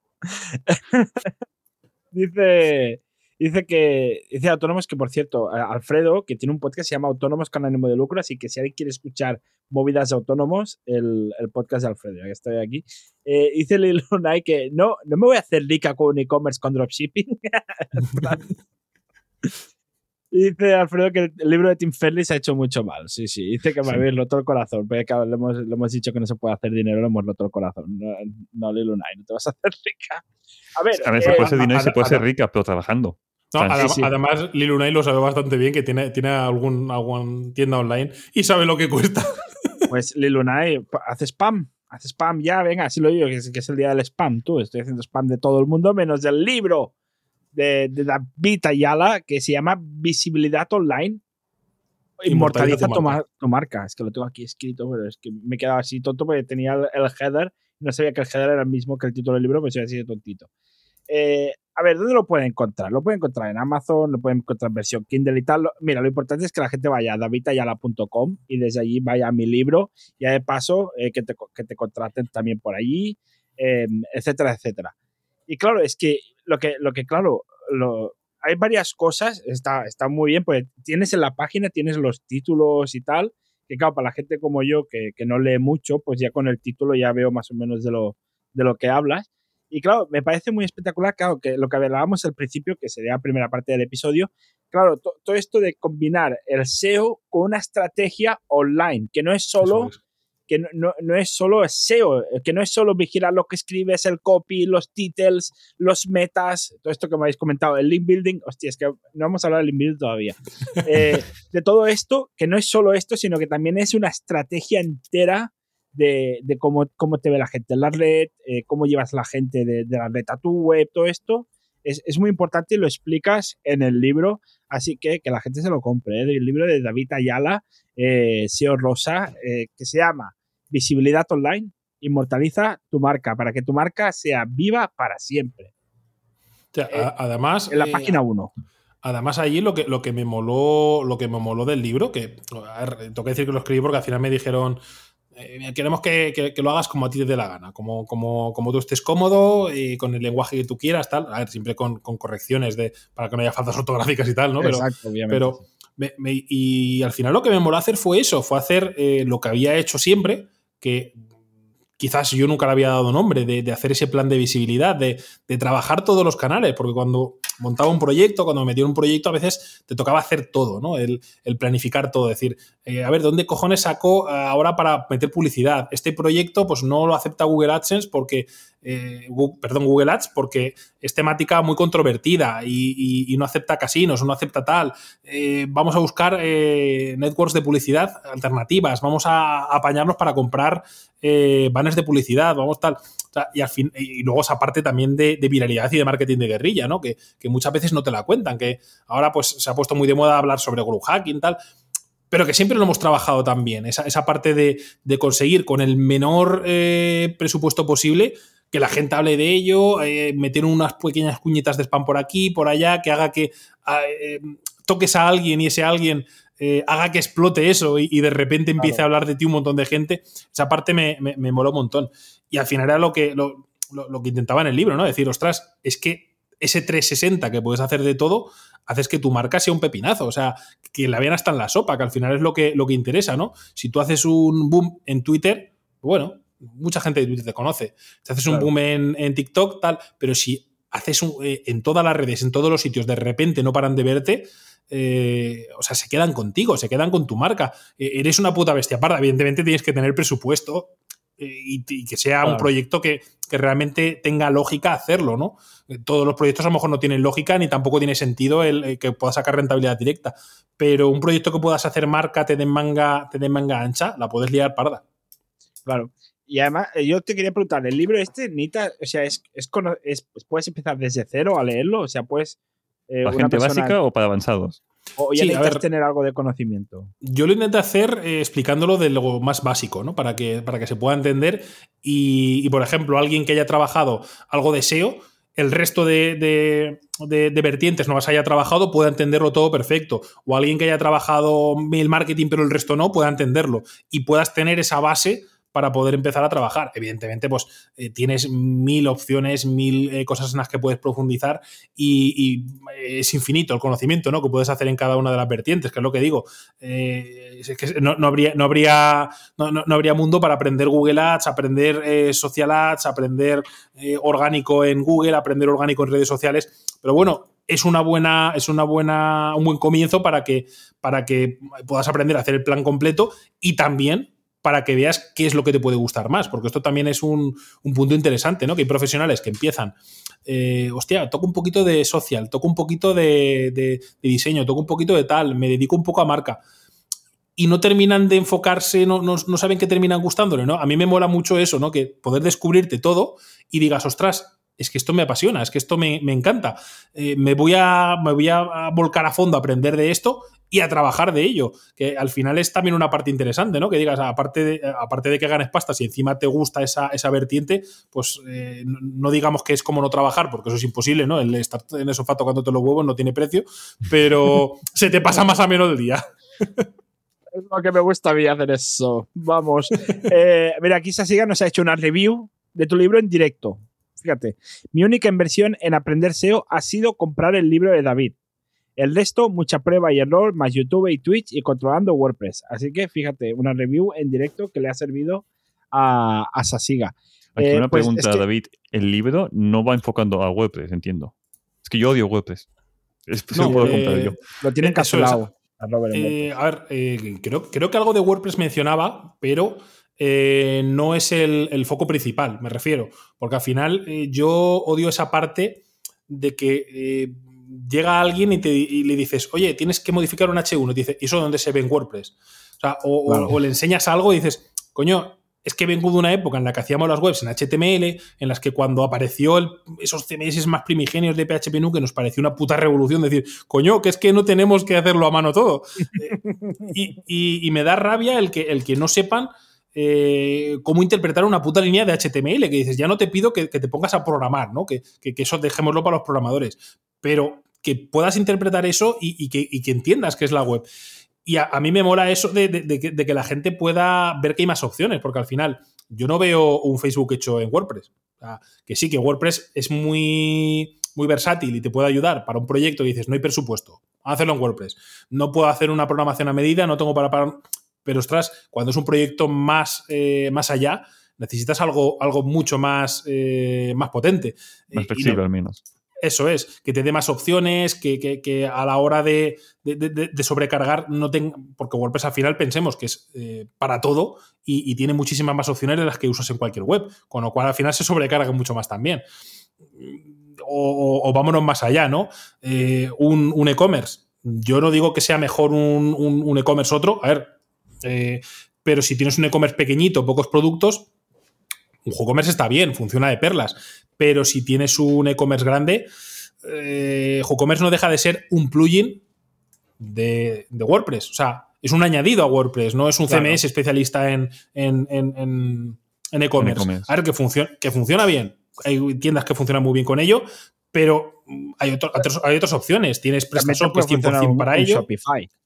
dice, dice que dice Autónomos que, por cierto, Alfredo, que tiene un podcast que se llama Autónomos con ánimo de lucro, así que si alguien quiere escuchar movidas de autónomos, el, el podcast de Alfredo, ya que estoy aquí. Eh, dice Lil Unai que no, no me voy a hacer rica con e-commerce con dropshipping. Dice Alfredo que el libro de Tim Ferriss se ha hecho mucho mal. Sí, sí. Dice que me Sí. habéis roto el corazón. Porque claro, le hemos, le hemos dicho que no se puede hacer dinero, le hemos roto el corazón. No, no Lil Unai, no te vas a hacer rica. A ver, A ver, se eh, puede hacer dinero y se puede rica, pero trabajando. no, Sí, adem- sí. Además, Lil Unai lo sabe bastante bien, que tiene, tiene algún, algún tienda online y sabe lo que cuesta. pues Lil Unai, pa- hace spam. Hace spam ya, venga, así lo digo, que es, que es el día del spam. Tú, estoy haciendo spam de todo el mundo, menos del libro de, de David Ayala, que se llama Visibilidad Online. Inmortaliza, Inmortaliza tu marca. mar- tu marca. Es que lo tengo aquí escrito, pero es que me he quedado así tonto porque tenía el, el header y no sabía que el header era el mismo que el título del libro, pues soy así de tontito. Eh, a ver, ¿dónde lo pueden encontrar? Lo pueden encontrar en Amazon, lo pueden encontrar en versión Kindle y tal. Mira, lo importante es que la gente vaya a davidayala.com y desde allí vaya a mi libro. Y de paso, eh, que, te, que te contraten también por allí, eh, etcétera, etcétera. Y claro, es que lo que, lo que claro, lo, hay varias cosas, está, está muy bien, pues tienes en la página, tienes los títulos y tal, que claro, para la gente como yo, que, que no lee mucho, pues ya con el título ya veo más o menos de lo, de lo que hablas. Y claro, me parece muy espectacular, claro, que lo que hablábamos al principio, que sería la primera parte del episodio, claro, to- todo esto de combinar el SEO con una estrategia online, que no es solo es. Que no, no, no es solo SEO, que no es solo vigilar lo que escribes, el copy, los titles, los metas, todo esto que me habéis comentado, el link building, hostia, es que no vamos a hablar del link building todavía. Eh, de todo esto, que no es solo esto, sino que también es una estrategia entera de, de cómo, cómo te ve la gente en la red, eh, cómo llevas la gente de, de la red a tu web, todo esto. Es, es muy importante y lo explicas en el libro, así que que la gente se lo compre. ¿eh? El libro de David Ayala, SEO Rosa, que se llama Visibilidad Online, inmortaliza tu marca para que tu marca sea viva para siempre. O sea, Eh, además, En la eh, página 1. Además, allí lo que, lo que me moló, lo que me moló del libro, que ver, tengo que decir que lo escribí porque al final me dijeron. eh, queremos que, que- que lo hagas como a ti te dé la gana, como, como, como tú estés cómodo y con el lenguaje que tú quieras, tal. A ver, siempre con, con correcciones de, para que no haya faltas ortográficas y tal, ¿no? Pero, Exacto, obviamente. pero me- me- y al final lo que me moló hacer fue eso, fue hacer eh, lo que había hecho siempre, que quizás yo nunca le había dado nombre, de, de hacer ese plan de visibilidad, de, de trabajar todos los canales, porque cuando montaba un proyecto, cuando me metía en un proyecto, a veces te tocaba hacer todo, ¿no? El, planificar todo, decir, eh, a ver, ¿dónde cojones saco ahora para meter publicidad? Este proyecto, pues no lo acepta Google AdSense porque, eh, perdón, Google Ads, porque es temática muy controvertida y, no acepta casinos, no acepta tal. Eh, vamos a buscar eh, networks de publicidad alternativas, vamos a apañarnos para comprar eh, banners de publicidad, vamos tal. Y, al fin, y luego esa parte también de, viralidad y de marketing de guerrilla, ¿no? Que muchas veces no te la cuentan, que ahora pues se ha puesto muy de moda hablar sobre growth hacking, tal, pero que siempre lo hemos trabajado también, esa, esa parte de, de conseguir con el menor eh, presupuesto posible que la gente hable de ello, eh, meter unas pequeñas cuñitas de spam por aquí, por allá, que haga que ah, eh, toques a alguien y ese alguien eh, haga que explote eso y, y de repente empiece Claro. a hablar de ti un montón de gente. Esa parte me, me, me moló un montón. Y al final era lo que, lo, lo- lo que intentaba en el libro, ¿no? Decir, ostras, es que ese 360 que puedes hacer de todo, haces que tu marca sea un pepinazo. O sea, que la vean hasta en la sopa, que al final es lo que, lo que interesa, ¿no? Si tú haces un boom en Twitter, bueno, mucha gente de Twitter te conoce. Si haces un boom en, en TikTok, tal, pero si haces un, eh, en todas las redes, en todos los sitios, de repente no paran de verte, eh, o sea, se quedan contigo, se quedan con tu marca. Eh, eres una puta bestia parda. Evidentemente tienes que tener presupuesto y, que sea un proyecto que, realmente tenga lógica hacerlo, ¿no? Todos los proyectos a lo mejor no tienen lógica ni tampoco tiene sentido el, que pueda sacar rentabilidad directa. Pero un proyecto que puedas hacer marca, te den manga, te den manga ancha, la puedes liar parda. Claro. Y además, eh, yo te quería preguntar, ¿el libro este, Nita, o sea, es, es, puedes empezar desde cero a leerlo? O sea, puedes... Eh, ¿Para gente básica o para avanzados? O ya necesitas tener algo de conocimiento. Yo lo intenté hacer eh, explicándolo de lo más básico, ¿no? Para que, para que se pueda entender. Y, por ejemplo, alguien que haya trabajado algo de SEO, el resto de, de, vertientes no las haya trabajado, pueda entenderlo todo perfecto. O alguien que haya trabajado mail marketing, pero el resto no, pueda entenderlo. Y puedas tener esa base para poder empezar a trabajar. Evidentemente, pues eh, tienes mil opciones, mil eh, cosas en las que puedes profundizar y, es infinito el conocimiento ¿no? que puedes hacer en cada una de las vertientes, que es lo que digo. Eh, que no, habría, no, habría, no, habría mundo para aprender Google Ads, aprender Social Ads, aprender orgánico en Google, aprender orgánico en redes sociales. Pero bueno, es una buena, es una buena, un buen comienzo para que, para que puedas aprender a hacer el plan completo y también para que veas qué es lo que te puede gustar más, porque esto también es un, punto interesante, ¿no? Que hay profesionales que empiezan, eh, hostia, toco un poquito de social, toco un poquito de, diseño, toco un poquito de tal, me dedico un poco a marca. Y no terminan de enfocarse, no, no, saben qué terminan gustándole, ¿no? A mí me mola mucho eso, ¿no? Que poder descubrirte todo y digas, ostras, es que esto me apasiona, es que esto me, encanta. Eh, me, voy a, me voy a volcar a fondo a aprender de esto y a trabajar de ello, que al final es también una parte interesante, ¿no? Que digas, aparte de, aparte de que ganes pasta, si encima te gusta esa, vertiente, pues eh, no, digamos que es como no trabajar, porque eso es imposible, ¿no? El estar en el sofá tocándote los huevos no tiene precio, pero se te pasa más a menos el día. Es lo que me gusta a mí hacer eso. Vamos. Eh, mira, aquí Sasiga nos ha hecho una review de tu libro en directo. Fíjate, mi única inversión en aprender SEO ha sido comprar el libro de David. El resto, mucha prueba y error, más YouTube y Twitch y controlando WordPress. Así que fíjate, una review en directo que le ha servido a, a Sasiga. Aquí una eh, pues pregunta, David. El libro no va enfocando a WordPress, entiendo. Es que yo odio WordPress. Es, no, puedo eh, yo. Lo tienen capsulado. Eh, a ver, creo, creo, que algo de WordPress mencionaba, pero no es el, el, foco principal, me refiero. Porque al final yo odio esa parte de que llega alguien y, te, le dices, oye, tienes que modificar un H1. Y dice, ¿y eso dónde se ve en WordPress? O, sea, o, le enseñas algo y dices, coño, es que vengo de una época en la que hacíamos las webs en HTML, en las que cuando apareció esos CMS más primigenios de PHP que nos pareció una puta revolución decir, coño, que es que no tenemos que hacerlo a mano todo. y, me da rabia el que, el que no sepan eh, cómo interpretar una puta línea de HTML, que dices, ya no te pido que, te pongas a programar, ¿no? Que, que, eso dejémoslo para los programadores pero que puedas interpretar eso y, que, entiendas qué es la web. Y a, mí me mola eso de, que, la gente pueda ver que hay más opciones, porque al final yo no veo un Facebook hecho en WordPress. que sí, que WordPress es muy, muy versátil y te puede ayudar para un proyecto y dices, no hay presupuesto, hacerlo en WordPress. No puedo hacer una programación a medida, no tengo para... para... Pero ostras, cuando es un proyecto más, eh, más allá, necesitas algo, algo mucho más, eh, más potente. Más flexible al menos. Eso es, que te dé más opciones, que, a la hora de, sobrecargar no tenga. Porque WordPress al final pensemos que es eh, para todo y, tiene muchísimas más opciones de las que usas en cualquier web, con lo cual al final se sobrecarga mucho más también. O, vámonos más allá, ¿no? Eh, un, e-commerce. Yo no digo que sea mejor un, e-commerce otro, a ver, eh, pero si tienes un e-commerce pequeñito, pocos productos, un WooCommerce está bien, funciona de perlas, pero si tienes un e-commerce grande, eh, WooCommerce no deja de ser un plugin de, WordPress. O sea, es un añadido a WordPress, no es un CMS especialista en, e-commerce. a ver, que, que funciona bien. Hay tiendas que funcionan muy bien con ello, pero hay, hay otras opciones. Tienes PrestaShop que es 100% para ello.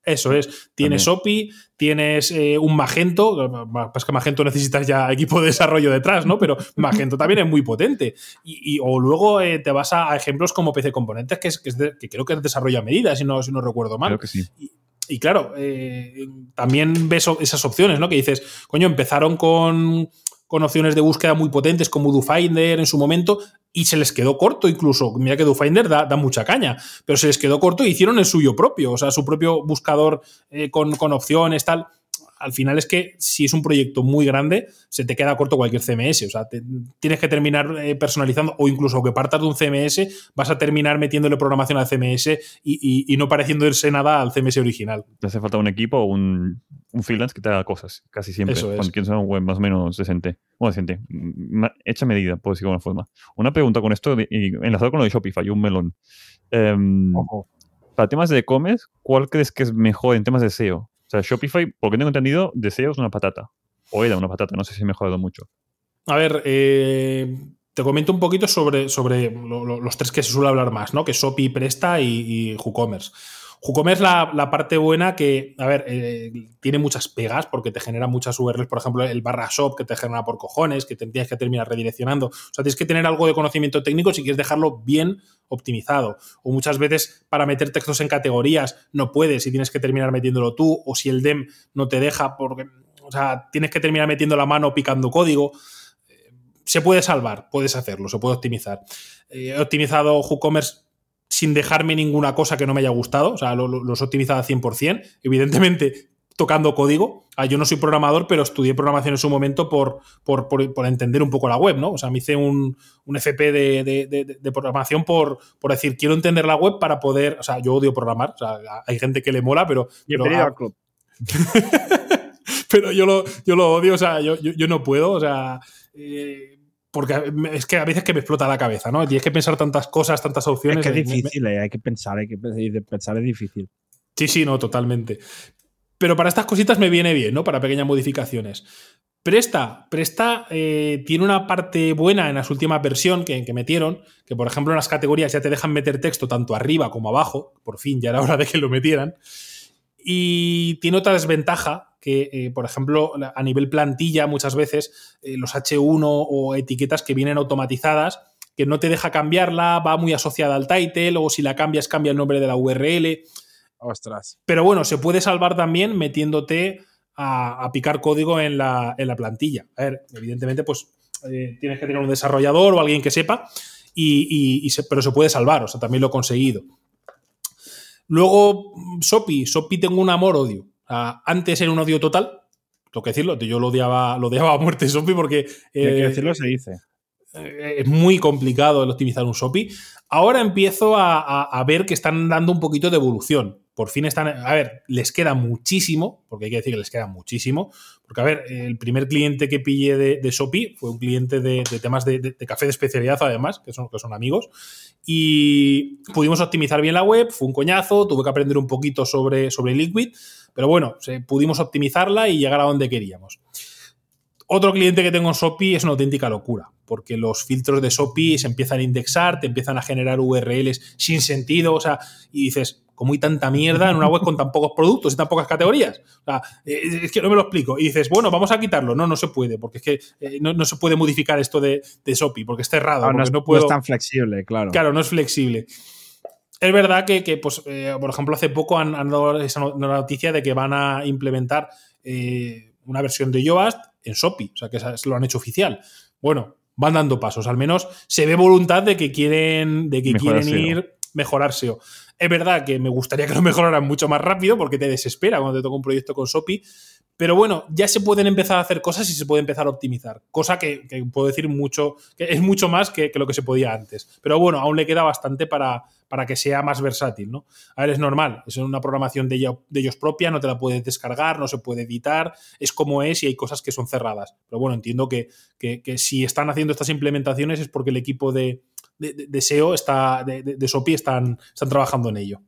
Eso es. Tienes OPI, tienes eh, un Magento. Pues que Magento necesitas ya equipo de desarrollo detrás, ¿no? Pero Magento también es muy potente. Y, o luego eh, te vas a, ejemplos como PC Componentes, que, es, que, creo que es desarrollo a medida, si no, si no recuerdo mal. Creo que sí. Y, claro, eh, también ves esas opciones, ¿no? Que dices, coño, empezaron con con opciones de búsqueda muy potentes como DoFinder en su momento y se les quedó corto incluso. Mira que DoFinder da, da mucha caña, pero se les quedó corto y hicieron el suyo propio, o sea, su propio buscador eh, con, opciones, tal. Al final es que si es un proyecto muy grande, se te queda corto cualquier CMS. O sea, tienes que terminar eh, personalizando o incluso aunque partas de un CMS, vas a terminar metiéndole programación al CMS y, no pareciéndose nada al CMS original. Te hace falta un equipo o un, freelance que te haga cosas, casi siempre. Eso Cuando quieres un web más o menos decente. Bueno, decente. Hecha medida, por decirlo de alguna forma. Una pregunta con esto, y enlazado con lo de Shopify, un melón. Em, para temas de e-commerce, ¿cuál crees que es mejor en temas de SEO? Sea, Shopify, porque tengo entendido, de SEO es una patata. O era una patata, no sé si ha mejorado mucho. A ver, eh, te comento un poquito sobre, sobre los tres que se suele hablar más, ¿no? Que Shopee, Presta y WooCommerce. WooCommerce es la, parte buena que, a ver, eh, tiene muchas pegas porque te genera muchas URLs, por ejemplo, el barra shop que te genera por cojones, que tienes que terminar redireccionando. O sea, tienes que tener algo de conocimiento técnico si quieres dejarlo bien optimizado. O muchas veces para meter textos en categorías no puedes y tienes que terminar metiéndolo tú, o si el DEM no te deja, porque, o sea, tienes que terminar metiendo la mano picando código se puede salvar, puedes hacerlo, se puede optimizar. Eh, he optimizado WooCommerce sin dejarme ninguna cosa que no me haya gustado, o sea, lo, he optimizado al 100%, evidentemente tocando código. Ah, yo no soy programador, pero estudié programación en su momento por, por, entender un poco la web, ¿no? O sea, me hice un, FP de, programación por, por decir, quiero entender la web para poder, o sea, yo odio programar, o sea, hay gente que le mola, pero... Bienvenido al club. pero yo lo, yo lo odio, o sea, yo, yo, no puedo, o sea... Eh, porque es que a veces que me explota la cabeza, ¿no? Tienes que pensar tantas cosas, tantas opciones. Es que es difícil, eh, hay que pensar, hay que pensar, es difícil. Sí, sí, no, totalmente. Pero para estas cositas me viene bien, ¿no? Para pequeñas modificaciones. Presta, Presta eh, tiene una parte buena en las últimas versiones que, que, metieron, que por ejemplo en las categorías ya te dejan meter texto tanto arriba como abajo, por fin ya era hora de que lo metieran. Y tiene otra desventaja que, eh, por ejemplo, a nivel plantilla, muchas veces eh, los H1 o etiquetas que vienen automatizadas, que no te deja cambiarla, va muy asociada al title, o si la cambias, cambia el nombre de la URL. Ostras. Pero bueno, se puede salvar también metiéndote a, picar código en la, plantilla. A ver, evidentemente, pues eh, tienes que tener un desarrollador o alguien que sepa, y, pero se puede salvar, o sea, también lo he conseguido. Luego, Sopi, Sopi tengo un amor-odio antes era un odio total, tengo que decirlo, yo lo odiaba, lo odiaba a muerte Sopi porque... Hay que eh, decirlo, se dice. Eh, es muy complicado el optimizar un SOPI. Ahora empiezo a, ver que están dando un poquito de evolución. Por fin están. A ver, les queda muchísimo, porque hay que decir que les queda muchísimo. Porque, a ver, el primer cliente que pillé de, de Sopi fue un cliente de, temas de, café de especialidad, además, que son, que son amigos. Y pudimos optimizar bien la web, fue un coñazo, tuve que aprender un poquito sobre, sobre Liquid, pero bueno, pudimos optimizarla y llegar a donde queríamos. Otro cliente que tengo en Sopi es una auténtica locura, porque los filtros de Sopi se empiezan a indexar, te empiezan a generar URLs sin sentido, o sea, y dices, ¿cómo hay tanta mierda en una web con tan pocos productos y tan pocas categorías? O sea, eh, es que no me lo explico. Y dices, bueno, vamos a quitarlo. No, no se puede, porque es que eh, no, se puede modificar esto de, de Sopi, porque es cerrado. Ah, no, es, no, tan flexible, claro. Claro, no es flexible. Es verdad que, pues, eh, por ejemplo, hace poco han, dado esa noticia de que van a implementar una versión de Yoast en SOPI, o sea que lo han hecho oficial. Bueno, van dando pasos, al menos se ve voluntad de que quieren, de que quieren ir mejorar SEO. Es verdad que me gustaría que lo mejoraran mucho más rápido porque te desespera cuando te toca un proyecto con SOPI, pero bueno, ya se pueden empezar a hacer cosas y se puede empezar a optimizar, cosa que, puedo decir mucho, que es mucho más que, lo que se podía antes. Pero bueno, aún le queda bastante para, para que sea más versátil, ¿no? A ver, es normal, es una programación de, ellos, propia, no te la puedes descargar, no se puede editar, es como es y hay cosas que son cerradas. Pero bueno, entiendo que, si están haciendo estas implementaciones es porque el equipo de, SEO está, de, SOPI están, están trabajando en ello.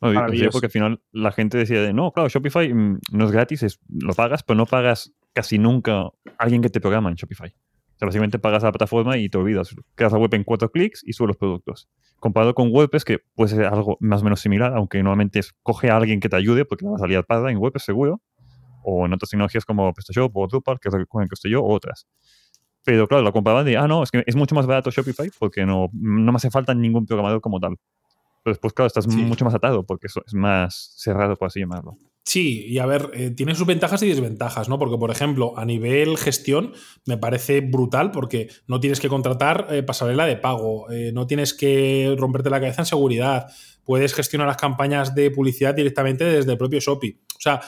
No, porque al final la gente decía de, no, claro, Shopify mm, no es gratis, es, lo pagas, pero no pagas casi nunca a alguien que te programa en Shopify. Sea, básicamente pagas a la plataforma y te olvidas. Creas la web en cuatro clics y subes los productos. Comparado con WordPress, que puede ser algo más o menos similar, aunque normalmente es coge a alguien que te ayude, porque la salida paga en WordPress seguro, o en otras tecnologías como PrestaShop o Drupal, que es lo que estoy yo, o otras. Pero claro, la comparaban de, ah, no, es que es mucho más barato Shopify porque no, no me hace falta ningún programador como tal. Pero después, claro, estás mucho más atado porque eso es más cerrado, por así llamarlo. Sí, y a ver, eh, tiene sus ventajas y desventajas, ¿no? Porque, por ejemplo, a nivel gestión me parece brutal porque no tienes que contratar eh, pasarela de pago, eh, no tienes que romperte la cabeza en seguridad, puedes gestionar las campañas de publicidad directamente desde el propio Shopee. O sea,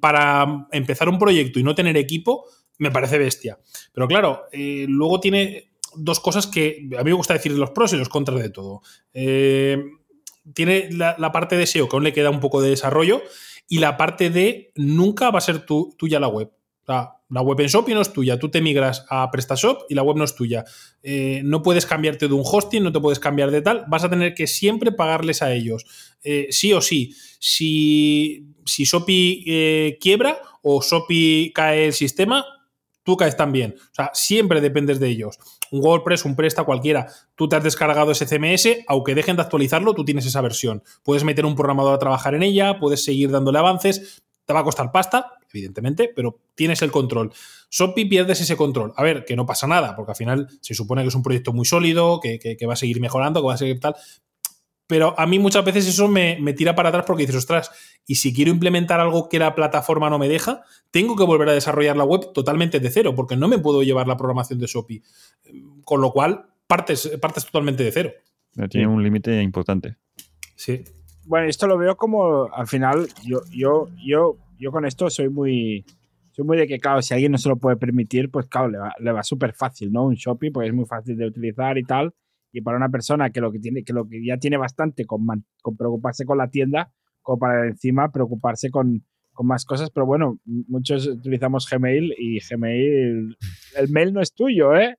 para empezar un proyecto y no tener equipo, me parece bestia. Pero claro, luego tiene dos cosas que a mí me gusta decir los pros y los contras de todo. Tiene la, parte de SEO que aún le queda un poco de desarrollo y la parte de nunca va a ser tuya la web. la web en Shopee no es tuya, tú te migras a PrestaShop y la web no es tuya. Eh, no puedes cambiarte de un hosting, no te puedes cambiar de tal, vas a tener que siempre pagarles a ellos. Eh, sí o sí. Si, si Shopee quiebra o Shopee cae el sistema, tú caes también. O sea, siempre dependes de ellos un WordPress, un Presta, cualquiera. Tú te has descargado ese CMS, aunque dejen de actualizarlo, tú tienes esa versión. Puedes meter un programador a trabajar en ella, puedes seguir dándole avances. Te va a costar pasta, evidentemente, pero tienes el control. Shopee pierdes ese control. A ver, que no pasa nada, porque al final se supone que es un proyecto muy sólido, que, que va a seguir mejorando, que va a seguir tal, pero a mí muchas veces eso me, tira para atrás porque dices, ostras, y si quiero implementar algo que la plataforma no me deja, tengo que volver a desarrollar la web totalmente de cero, porque no me puedo llevar la programación de Shopee. Con lo cual, partes, partes totalmente de cero. Tiene un límite importante. Sí. Bueno, esto lo veo como, al final, yo, yo, yo, yo con esto soy muy, soy muy de que, claro, si alguien no se lo puede permitir, pues claro, le va, le va súper fácil, ¿no? Un Shopee, porque es muy fácil de utilizar y tal y para una persona que lo que tiene que lo que ya tiene bastante con, con preocuparse con la tienda como para encima preocuparse con, con, más cosas pero bueno muchos utilizamos Gmail y Gmail el mail no es tuyo eh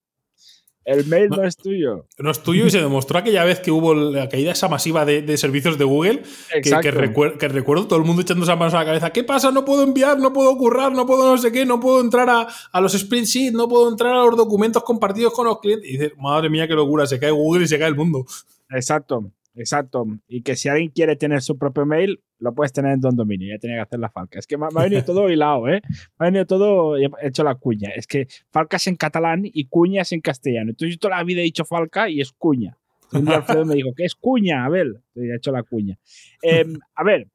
el mail no, es tuyo. No es tuyo y se demostró aquella vez que hubo la caída esa masiva de, servicios de Google, que, que, recuerdo todo el mundo echándose manos a la cabeza. ¿Qué pasa? No puedo enviar, no puedo currar, no puedo no sé qué, no puedo entrar a, a los sprint sheets, no puedo entrar a los documentos compartidos con los clientes. Y dices, madre mía, qué locura, se cae Google y se cae el mundo. Exacto. Exacto. Y que si alguien quiere tener su propio mail, lo puedes tener en Don Dominio. Ya tenía que hacer la falca. Es que me, ha venido todo hilado, ¿eh? Me ha venido todo he hecho la cuña. Es que falca es en catalán y cuña es en castellano. Entonces yo toda la vida he dicho falca y es cuña. Un día Alfredo me dijo, ¿qué es cuña? A ver, he hecho la cuña. Em, a ver,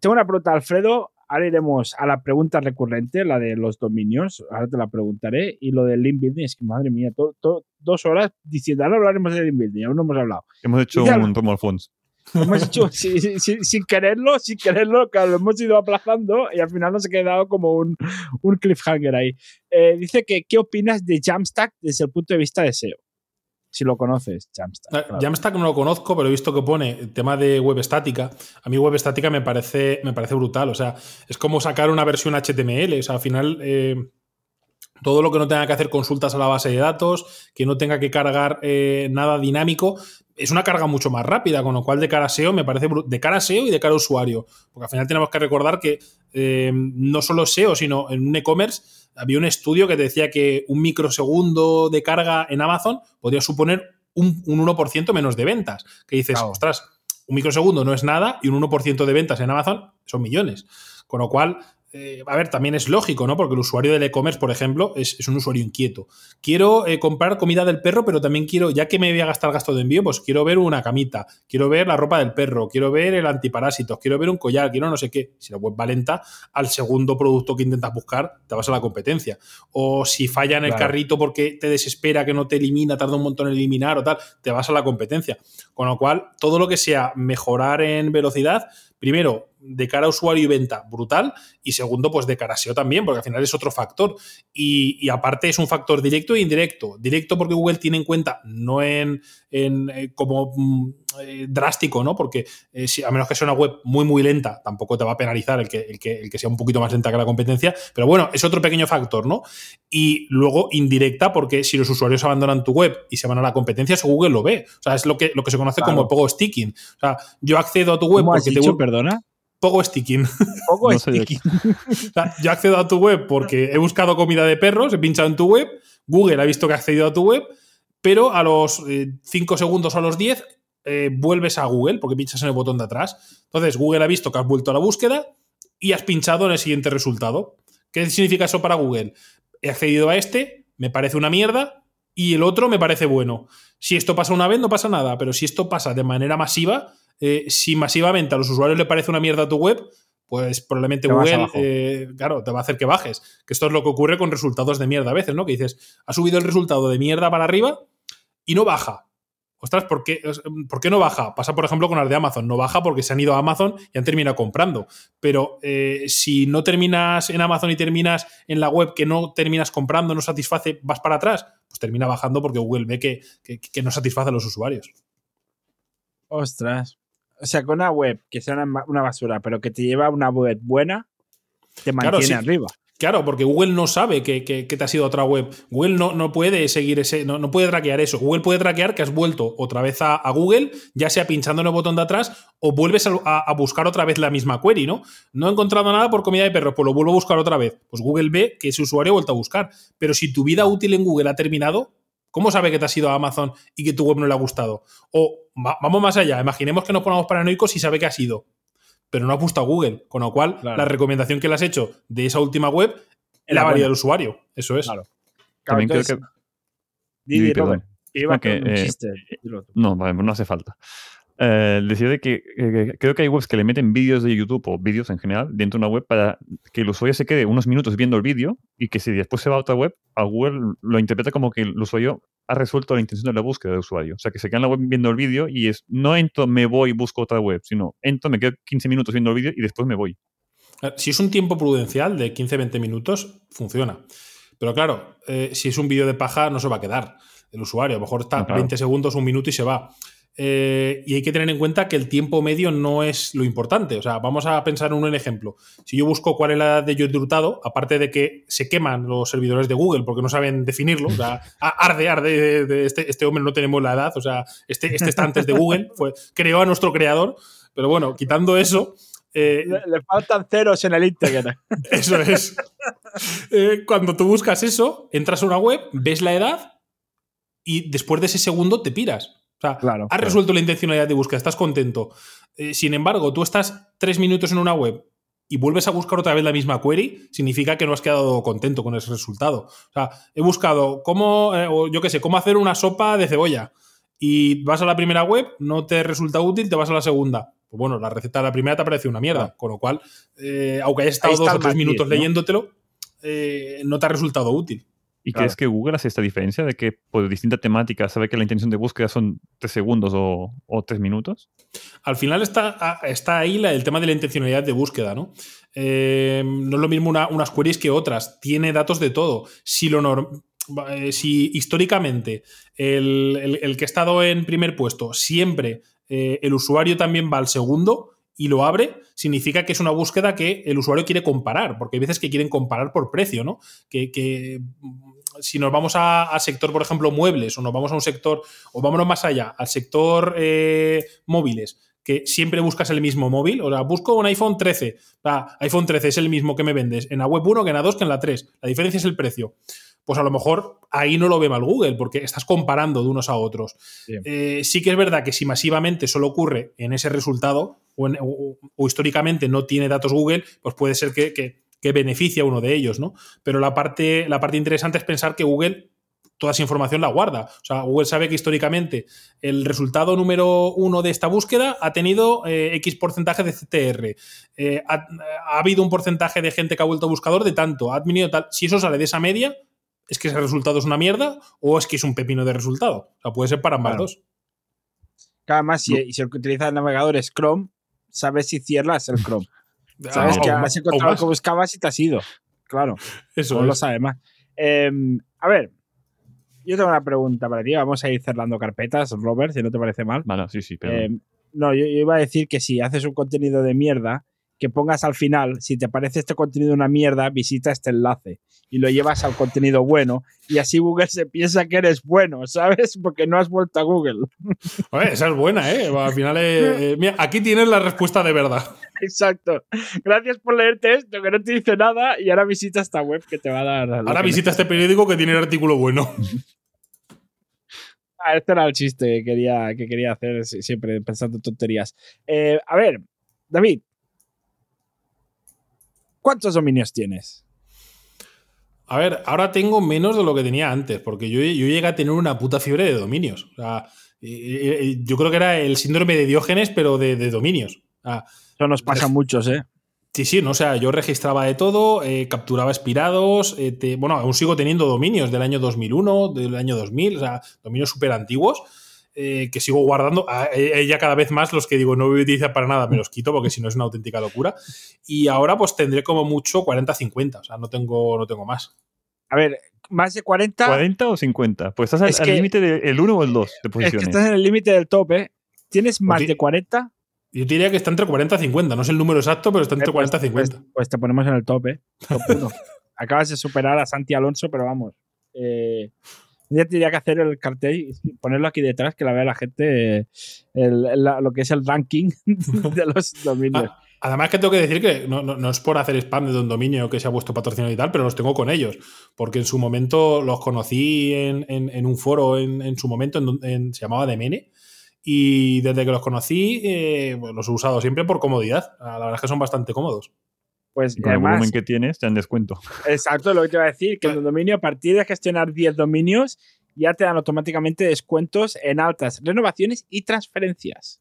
tengo una pregunta, Alfredo ahora iremos a la pregunta recurrente, la de los dominios. Ahora te la preguntaré. Y lo del link building, es que madre mía, dos horas diciendo, ahora hablaremos de link building, aún no hemos hablado. Hemos hecho un de fondos. Hemos hecho sin, quererlo, sin quererlo, claro, lo hemos ido aplazando y al final nos ha quedado como un, un cliffhanger ahí. Eh, dice que, ¿qué opinas de Jamstack desde el punto de vista de SEO? si lo conoces, Jamstack. Ah, Jamstack no lo conozco, pero he visto que pone el tema de web estática. A mí web estática me parece, me parece brutal. O sea, es como sacar una versión HTML. O sea, al final, eh, todo lo que no tenga que hacer consultas a la base de datos, que no tenga que cargar eh, nada dinámico, es una carga mucho más rápida, con lo cual de cara a SEO me parece de cara a SEO y de cara a usuario. Porque al final tenemos que recordar que eh, no solo SEO, sino en un e-commerce había un estudio que decía que un microsegundo de carga en Amazon podría suponer un, 1% menos de ventas. Que dices, ostras, un microsegundo no es nada y un 1% de ventas en Amazon son millones. Con lo cual, eh, a ver, también es lógico, ¿no? Porque el usuario del e-commerce, por ejemplo, es, un usuario inquieto. Quiero eh, comprar comida del perro, pero también quiero, ya que me voy a gastar gasto de envío, pues quiero ver una camita, quiero ver la ropa del perro, quiero ver el antiparásitos, quiero ver un collar, quiero no sé qué. Si la web va lenta, al segundo producto que intentas buscar, te vas a la competencia. O si falla en el carrito porque te desespera, que no te elimina, tarda un montón en eliminar o tal, te vas a la competencia. Con lo cual, todo lo que sea mejorar en velocidad, primero, de cara a usuario y venta, brutal. Y segundo, pues de cara a SEO también, porque al final es otro factor. Y, aparte es un factor directo e indirecto. Directo porque Google tiene en cuenta, no en, en eh, como mm, eh, drástico, ¿no? Porque eh, si, a menos que sea una web muy, muy lenta, tampoco te va a penalizar el que, el que, el que sea un poquito más lenta que la competencia. Pero bueno, es otro pequeño factor, ¿no? Y luego indirecta, porque si los usuarios abandonan tu web y se van a la competencia, eso Google lo ve. O sea, es lo que, lo que se conoce como pogo sticking. O sea, yo accedo a tu web porque te... perdona? Poco sticking. Poco sticking. yo accedo a tu web porque he buscado comida de perros, he pinchado en tu web, Google ha visto que ha accedido a tu web, pero a los 5 eh, segundos o a los 10 eh, vuelves a Google porque pinchas en el botón de atrás. Entonces, Google ha visto que has vuelto a la búsqueda y has pinchado en el siguiente resultado. ¿Qué significa eso para Google? He accedido a este, me parece una mierda y el otro me parece bueno. Si esto pasa una vez, no pasa nada, pero si esto pasa de manera masiva, eh, si masivamente a los usuarios le parece una mierda tu web, pues probablemente Google, eh, claro, te va a hacer que bajes. Que esto es lo que ocurre con resultados de mierda a veces, ¿no? Que dices, ha subido el resultado de mierda para arriba y no baja. ostras, ¿por qué, ¿por qué, no baja? Pasa, por ejemplo, con las de Amazon. No baja porque se han ido a Amazon y han terminado comprando. Pero eh, si no terminas en Amazon y terminas en la web que no terminas comprando, no satisface, vas para atrás, pues termina bajando porque Google ve que, que, no satisface a los usuarios. Ostras. O sea, con una web que sea una, basura, pero que te lleva a una web buena, te mantiene arriba. Claro, porque Google no sabe que, te ha sido otra web. Google no, no puede seguir ese, no, no, puede traquear eso. Google puede traquear que has vuelto otra vez a, Google, ya sea pinchando en el botón de atrás o vuelves a, buscar otra vez la misma query, ¿no? No he encontrado nada por comida de perro, pues lo vuelvo a buscar otra vez. Pues Google ve que ese usuario ha vuelto a buscar. Pero si tu vida útil en Google ha terminado, ¿cómo sabe que te has ido a Amazon y que tu web no le ha gustado? O vamos más allá, imaginemos que nos ponemos paranoicos y sabe que ha sido pero no ha puesto a Google. Con lo cual, la recomendación que le has hecho de esa última web es la variedad del usuario. Eso es. Claro. También creo que. Didi, perdón. Iba que, un eh, chiste. no, no hace falta. Eh, decía de que creo que hay webs que le meten vídeos de YouTube o vídeos en general dentro de una web para que el usuario se quede unos minutos viendo el vídeo y que si después se va a otra web, a Google lo interpreta como que el usuario ha resuelto la intención de la búsqueda del usuario. O sea, que se queda en la web viendo el vídeo y es no entro, me voy y busco otra web, sino entro, me quedo 15 minutos viendo el vídeo y después me voy. Eh, si es un tiempo prudencial de 15-20 minutos, funciona. Pero claro, eh, si es un vídeo de paja, no se va a quedar el usuario. A lo mejor está 20 segundos, un minuto y se va. Eh, y hay que tener en cuenta que el tiempo medio no es lo importante. O sea, vamos a pensar en un ejemplo. Si yo busco cuál es la edad de Jordi Hurtado, aparte de que se queman los servidores de Google porque no saben definirlo, o sea, arde, arde, de este, este, hombre no tenemos la edad, o sea, este, este está antes de Google, fue, creó a nuestro creador. Pero bueno, quitando eso, eh, le, faltan ceros en el Instagram. eso es. Eh, cuando tú buscas eso, entras a una web, ves la edad y después de ese segundo te piras. O sea, has resuelto la intencionalidad de búsqueda, estás contento. Eh, sin embargo, tú estás tres minutos en una web y vuelves a buscar otra vez la misma query, significa que no has quedado contento con ese resultado. O sea, he buscado cómo, yo qué sé, cómo hacer una sopa de cebolla. Y vas a la primera web, no te resulta útil, te vas a la segunda pues bueno, la receta de la primera te parece una mierda. Con lo cual, eh, aunque hayas estado dos o tres minutos leyéndotelo, eh, no te ha resultado útil. ¿Y crees que Google hace esta diferencia de que por distinta temática sabe que la intención de búsqueda son tres segundos o, tres minutos? Al final está, está ahí el tema de la intencionalidad de búsqueda, ¿no? Eh, no es lo mismo unas queries que otras. Tiene datos de todo. Si lo si históricamente el, el, que ha estado en primer puesto siempre eh, el usuario también va al segundo y lo abre, significa que es una búsqueda que el usuario quiere comparar, porque hay veces que quieren comparar por precio, ¿no? Que, si nos vamos al sector, por ejemplo, muebles, o nos vamos a un sector, o vámonos más allá, al sector eh, móviles, que siempre buscas el mismo móvil, o sea, busco un iPhone 13, iPhone 13 es el mismo que me vendes en la web 1 que en la 2 que en la 3, la diferencia es el precio pues a lo mejor ahí no lo ve mal Google, porque estás comparando de unos a otros. Eh, sí que es verdad que si masivamente solo ocurre en ese resultado, o, históricamente no tiene datos Google, pues puede ser que, que, beneficie a uno de ellos, ¿no? Pero la parte, la parte interesante es pensar que Google toda esa información la guarda. O sea, Google sabe que históricamente el resultado número uno de esta búsqueda ha tenido eh, X porcentaje de CTR. Eh, ha, habido un porcentaje de gente que ha vuelto buscador de tanto, ha tal. Si eso sale de esa media, ¿es que ese resultado es una mierda o es que es un pepino de resultado? O sea, puede ser para ambas dos. Además, si, si utiliza el navegador es Chrome, sabes si cierras el Chrome. Sabes que has encontrado lo que buscabas y te has ido. Claro. Eso no lo sabe más. Em, a ver, yo tengo una pregunta para ti. Vamos a ir cerrando carpetas, Robert, si no te parece mal. Vale, sí, sí. Pero... Em, no, yo, iba a decir que si haces un contenido de mierda, que pongas al final, si te parece este contenido una mierda, visita este enlace y lo llevas al contenido bueno y así Google se piensa que eres bueno, ¿sabes? Porque no has vuelto a Google. esa es buena, ¿eh? Al final, eh, eh, mira, aquí tienes la respuesta de verdad. Exacto. Gracias por leerte esto, que no te dice nada y ahora visita esta web que te va a dar... Ahora visita este periódico que tiene el artículo bueno. Ah, este era el chiste que quería, que quería hacer siempre pensando tonterías. Eh, a ver, David, ¿Cuántos dominios tienes? A ver, ahora tengo menos de lo que tenía antes, porque yo, yo llegué a tener una puta fiebre de dominios. O sea, yo creo que era el síndrome de Diógenes, pero de, dominios. Eso nos pasa a muchos, ¿eh? Sí, sí, no, o sea, yo registraba de todo, eh, capturaba expirados, eh, bueno, aún sigo teniendo dominios del año 2001, del año 2000, o sea, dominios súper antiguos. Eh, que sigo guardando. Ella cada vez más los que digo no voy a utilizar para nada me los quito porque si no es una auténtica locura. Y ahora pues tendré como mucho 40-50, o sea, no tengo, no tengo más. A ver, más de 40. ¿40 o 50? Pues estás al límite del 1 o el 2 de posiciones. Es que estás en el límite del tope. ¿Tienes pues más de 40? Yo diría que está entre 40 y 50. No es el número exacto, pero está entre 40 y 50. Pues, pues, te ponemos en el tope. Top Acabas de superar a Santi Alonso, pero vamos. Eh, ya tendría que hacer el cartel y ponerlo aquí detrás, que la vea la gente lo que es el ranking de los dominios. Ah, además que tengo que decir que no, es por hacer spam de un dominio que se ha puesto patrocinado y tal, pero los tengo con ellos, porque en su momento los conocí en, un foro en, su momento, en, se llamaba Demene, y desde que los conocí eh, los he usado siempre por comodidad. La verdad es que son bastante cómodos. Pues con el volumen que tienes, te dan descuento. Exacto, lo que te iba a decir, que en el dominio, a partir de gestionar 10 dominios, ya te dan automáticamente descuentos en altas renovaciones y transferencias.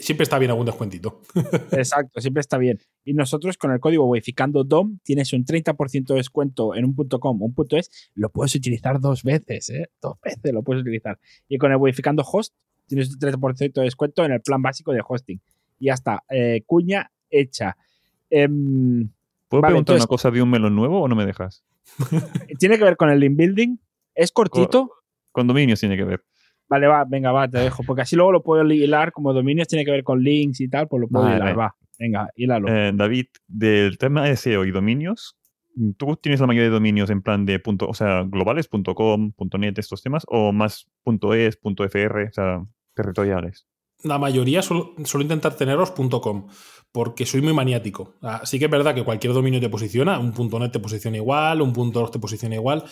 Siempre está bien algún descuentito. Exacto, siempre está bien. Y nosotros con el código Wayficando DOM tienes un 30% de descuento en un .com o un .es, lo puedes utilizar dos veces, ¿eh? Dos veces lo puedes utilizar. Y con el Wayficando Host tienes un 30% de descuento en el plan básico de hosting. Y ya está, eh, cuña hecha. Em, ¿Puedo preguntar una cosa de un melón nuevo o no me dejas? ¿Tiene que ver con el link building? ¿Es cortito? Con, dominios tiene que ver. Vale, va, venga, va, te dejo. Porque así luego lo puedo hilar. Como dominios tiene que ver con links y tal, pues lo puedo hilar. Va, venga, hílalo. Eh, David, del tema de SEO y dominios, ¿tú tienes la mayoría de dominios en plan de punto, o sea, globales.com, .net, estos temas, o más .es, .fr, o sea, territoriales? La mayoría suelo, intentar teneros .com porque soy muy maniático. Así que es verdad que cualquier dominio te posiciona, un .net te posiciona igual, un .org te posiciona igual.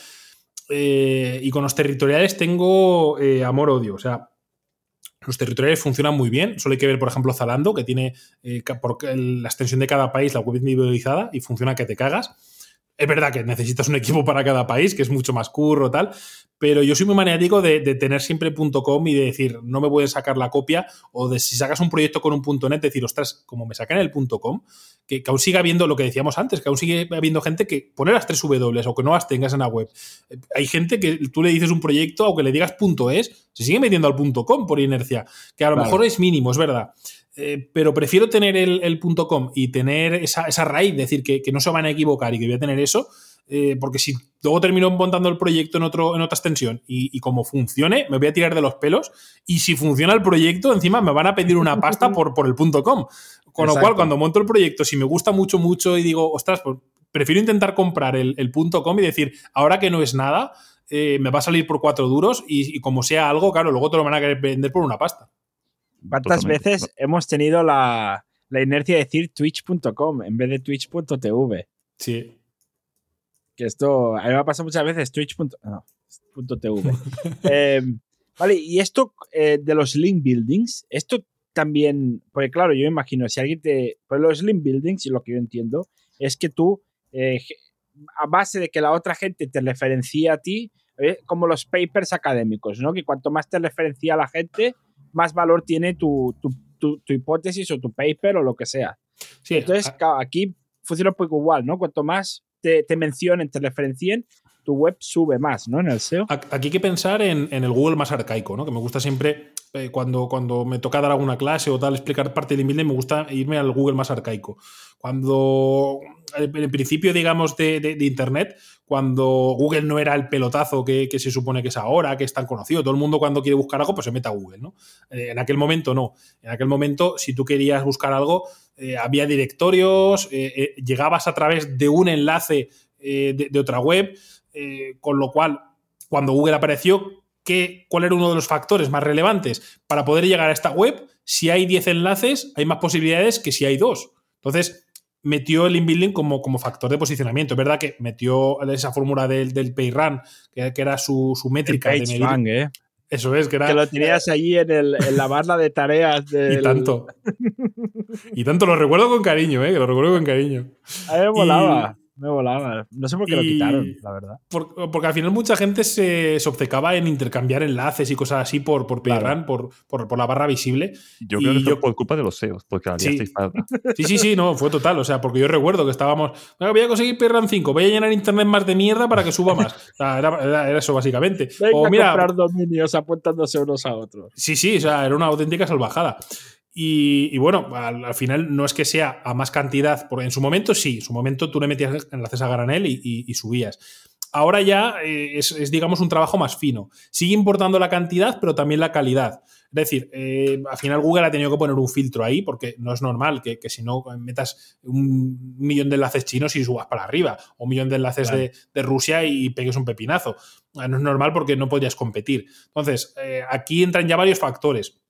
Eh, y con los territoriales tengo eh, amor-odio. O sea, los territoriales funcionan muy bien. Solo hay que ver, por ejemplo, Zalando, que tiene eh, la extensión de cada país, la web individualizada, y funciona que te cagas. Es verdad que necesitas un equipo para cada país, que es mucho más curro, tal, pero yo soy muy maniático de, tener siempre .com y de decir, no me a sacar la copia, o de si sacas un proyecto con un .net, decir, ostras, como me sacan el .com, que, que, aún siga habiendo lo que decíamos antes, que aún sigue habiendo gente que pone las tres W o que no las tengas en la web. Hay gente que tú le dices un proyecto, aunque le digas .es, se sigue metiendo al .com por inercia, que a lo mejor es mínimo, es verdad. Eh, pero prefiero tener el, .com y tener esa, esa raíz, decir que, no se van a equivocar y que voy a tener eso, eh, porque si luego termino montando el proyecto en, otro, en otra extensión y, como funcione, me voy a tirar de los pelos y si funciona el proyecto, encima me van a pedir una pasta por, por el .com. Con lo cual, cuando monto el proyecto, si me gusta mucho, mucho y digo, ostras, pues prefiero intentar comprar el, el .com y decir, ahora que no es nada, eh, me va a salir por cuatro duros y, y como sea algo, claro, luego te lo van a querer vender por una pasta. ¿Cuántas veces hemos tenido la, inercia de decir twitch.com en vez de twitch.tv? Sí. Que esto, a mí me ha pasado muchas veces twitch.tv. Em, vale, y esto eh, de los link buildings, esto también, porque claro, yo me imagino, si alguien te... Pues los link buildings, y lo que yo entiendo, es que tú, eh, a base de que la otra gente te referencia a ti, eh, como los papers académicos, ¿no? Que cuanto más te referencia la gente, más valor tiene tu, hipótesis o tu paper o lo que sea. Sí, Entonces, aquí funciona un poco igual, ¿no? Cuanto más te, mencionen, te referencien, tu web sube más, ¿no? En el SEO. Aquí hay que pensar en, el Google más arcaico, ¿no? Que me gusta siempre, eh, cuando, cuando me toca dar alguna clase o tal, explicar parte del email, me gusta irme al Google más arcaico. Cuando, en el principio, digamos, de, Internet, cuando Google no era el pelotazo que, se supone que es ahora, que es tan conocido, todo el mundo cuando quiere buscar algo, pues se mete a Google, ¿no? Eh, en aquel momento no. En aquel momento, si tú querías buscar algo, eh, había directorios, llegabas a través de un enlace de, de otra web. Con lo cual, cuando Google apareció, ¿qué, ¿cuál era uno de los factores más relevantes para poder llegar a esta web? Si hay 10 enlaces, hay más posibilidades que si hay dos. Entonces, metió el inbuilding como, como factor de posicionamiento. Es verdad que metió esa fórmula del, del PayRun, que, que, era su, métrica de medir. ¿eh? Eso es, que era. Que lo tenías allí en, el, en la barra de tareas. Y tanto. y tanto, lo recuerdo con cariño, ¿eh? Que lo recuerdo con cariño. A mí me molaba. Me volaba. No sé por qué lo Y- quitaron, la verdad. Por- porque al final mucha gente se, se obcecaba en intercambiar enlaces y cosas así por, por Claro. Por, por, por la barra visible. Yo Y creo que fue yo- por culpa de los SEOs, porque la Sí. Sí, sí, sí, no, fue total. O sea, porque yo recuerdo que estábamos. "Venga, voy a conseguir PageRank 5, voy a llenar internet más de mierda para que suba más. O sea, era, era- era eso básicamente. Venga o a mira, comprar dominios apuntándose unos a otros. Sí, sí, o sea, era una auténtica salvajada. Y, y bueno, al, al final no es que sea a más cantidad, porque en su momento sí, en su momento tú le metías enlaces a granel y, y- y subías. Ahora ya eh, es, es, digamos, un trabajo más fino. Sigue importando la cantidad, pero también la calidad. Es decir, eh, al final Google ha tenido que poner un filtro ahí, porque no es normal que, que si no metas un millón de enlaces chinos y subas para arriba, o un millón de enlaces Claro. de, de Rusia y pegues un pepinazo. No es normal porque no podrías competir. Entonces, eh, aquí entran ya varios factores.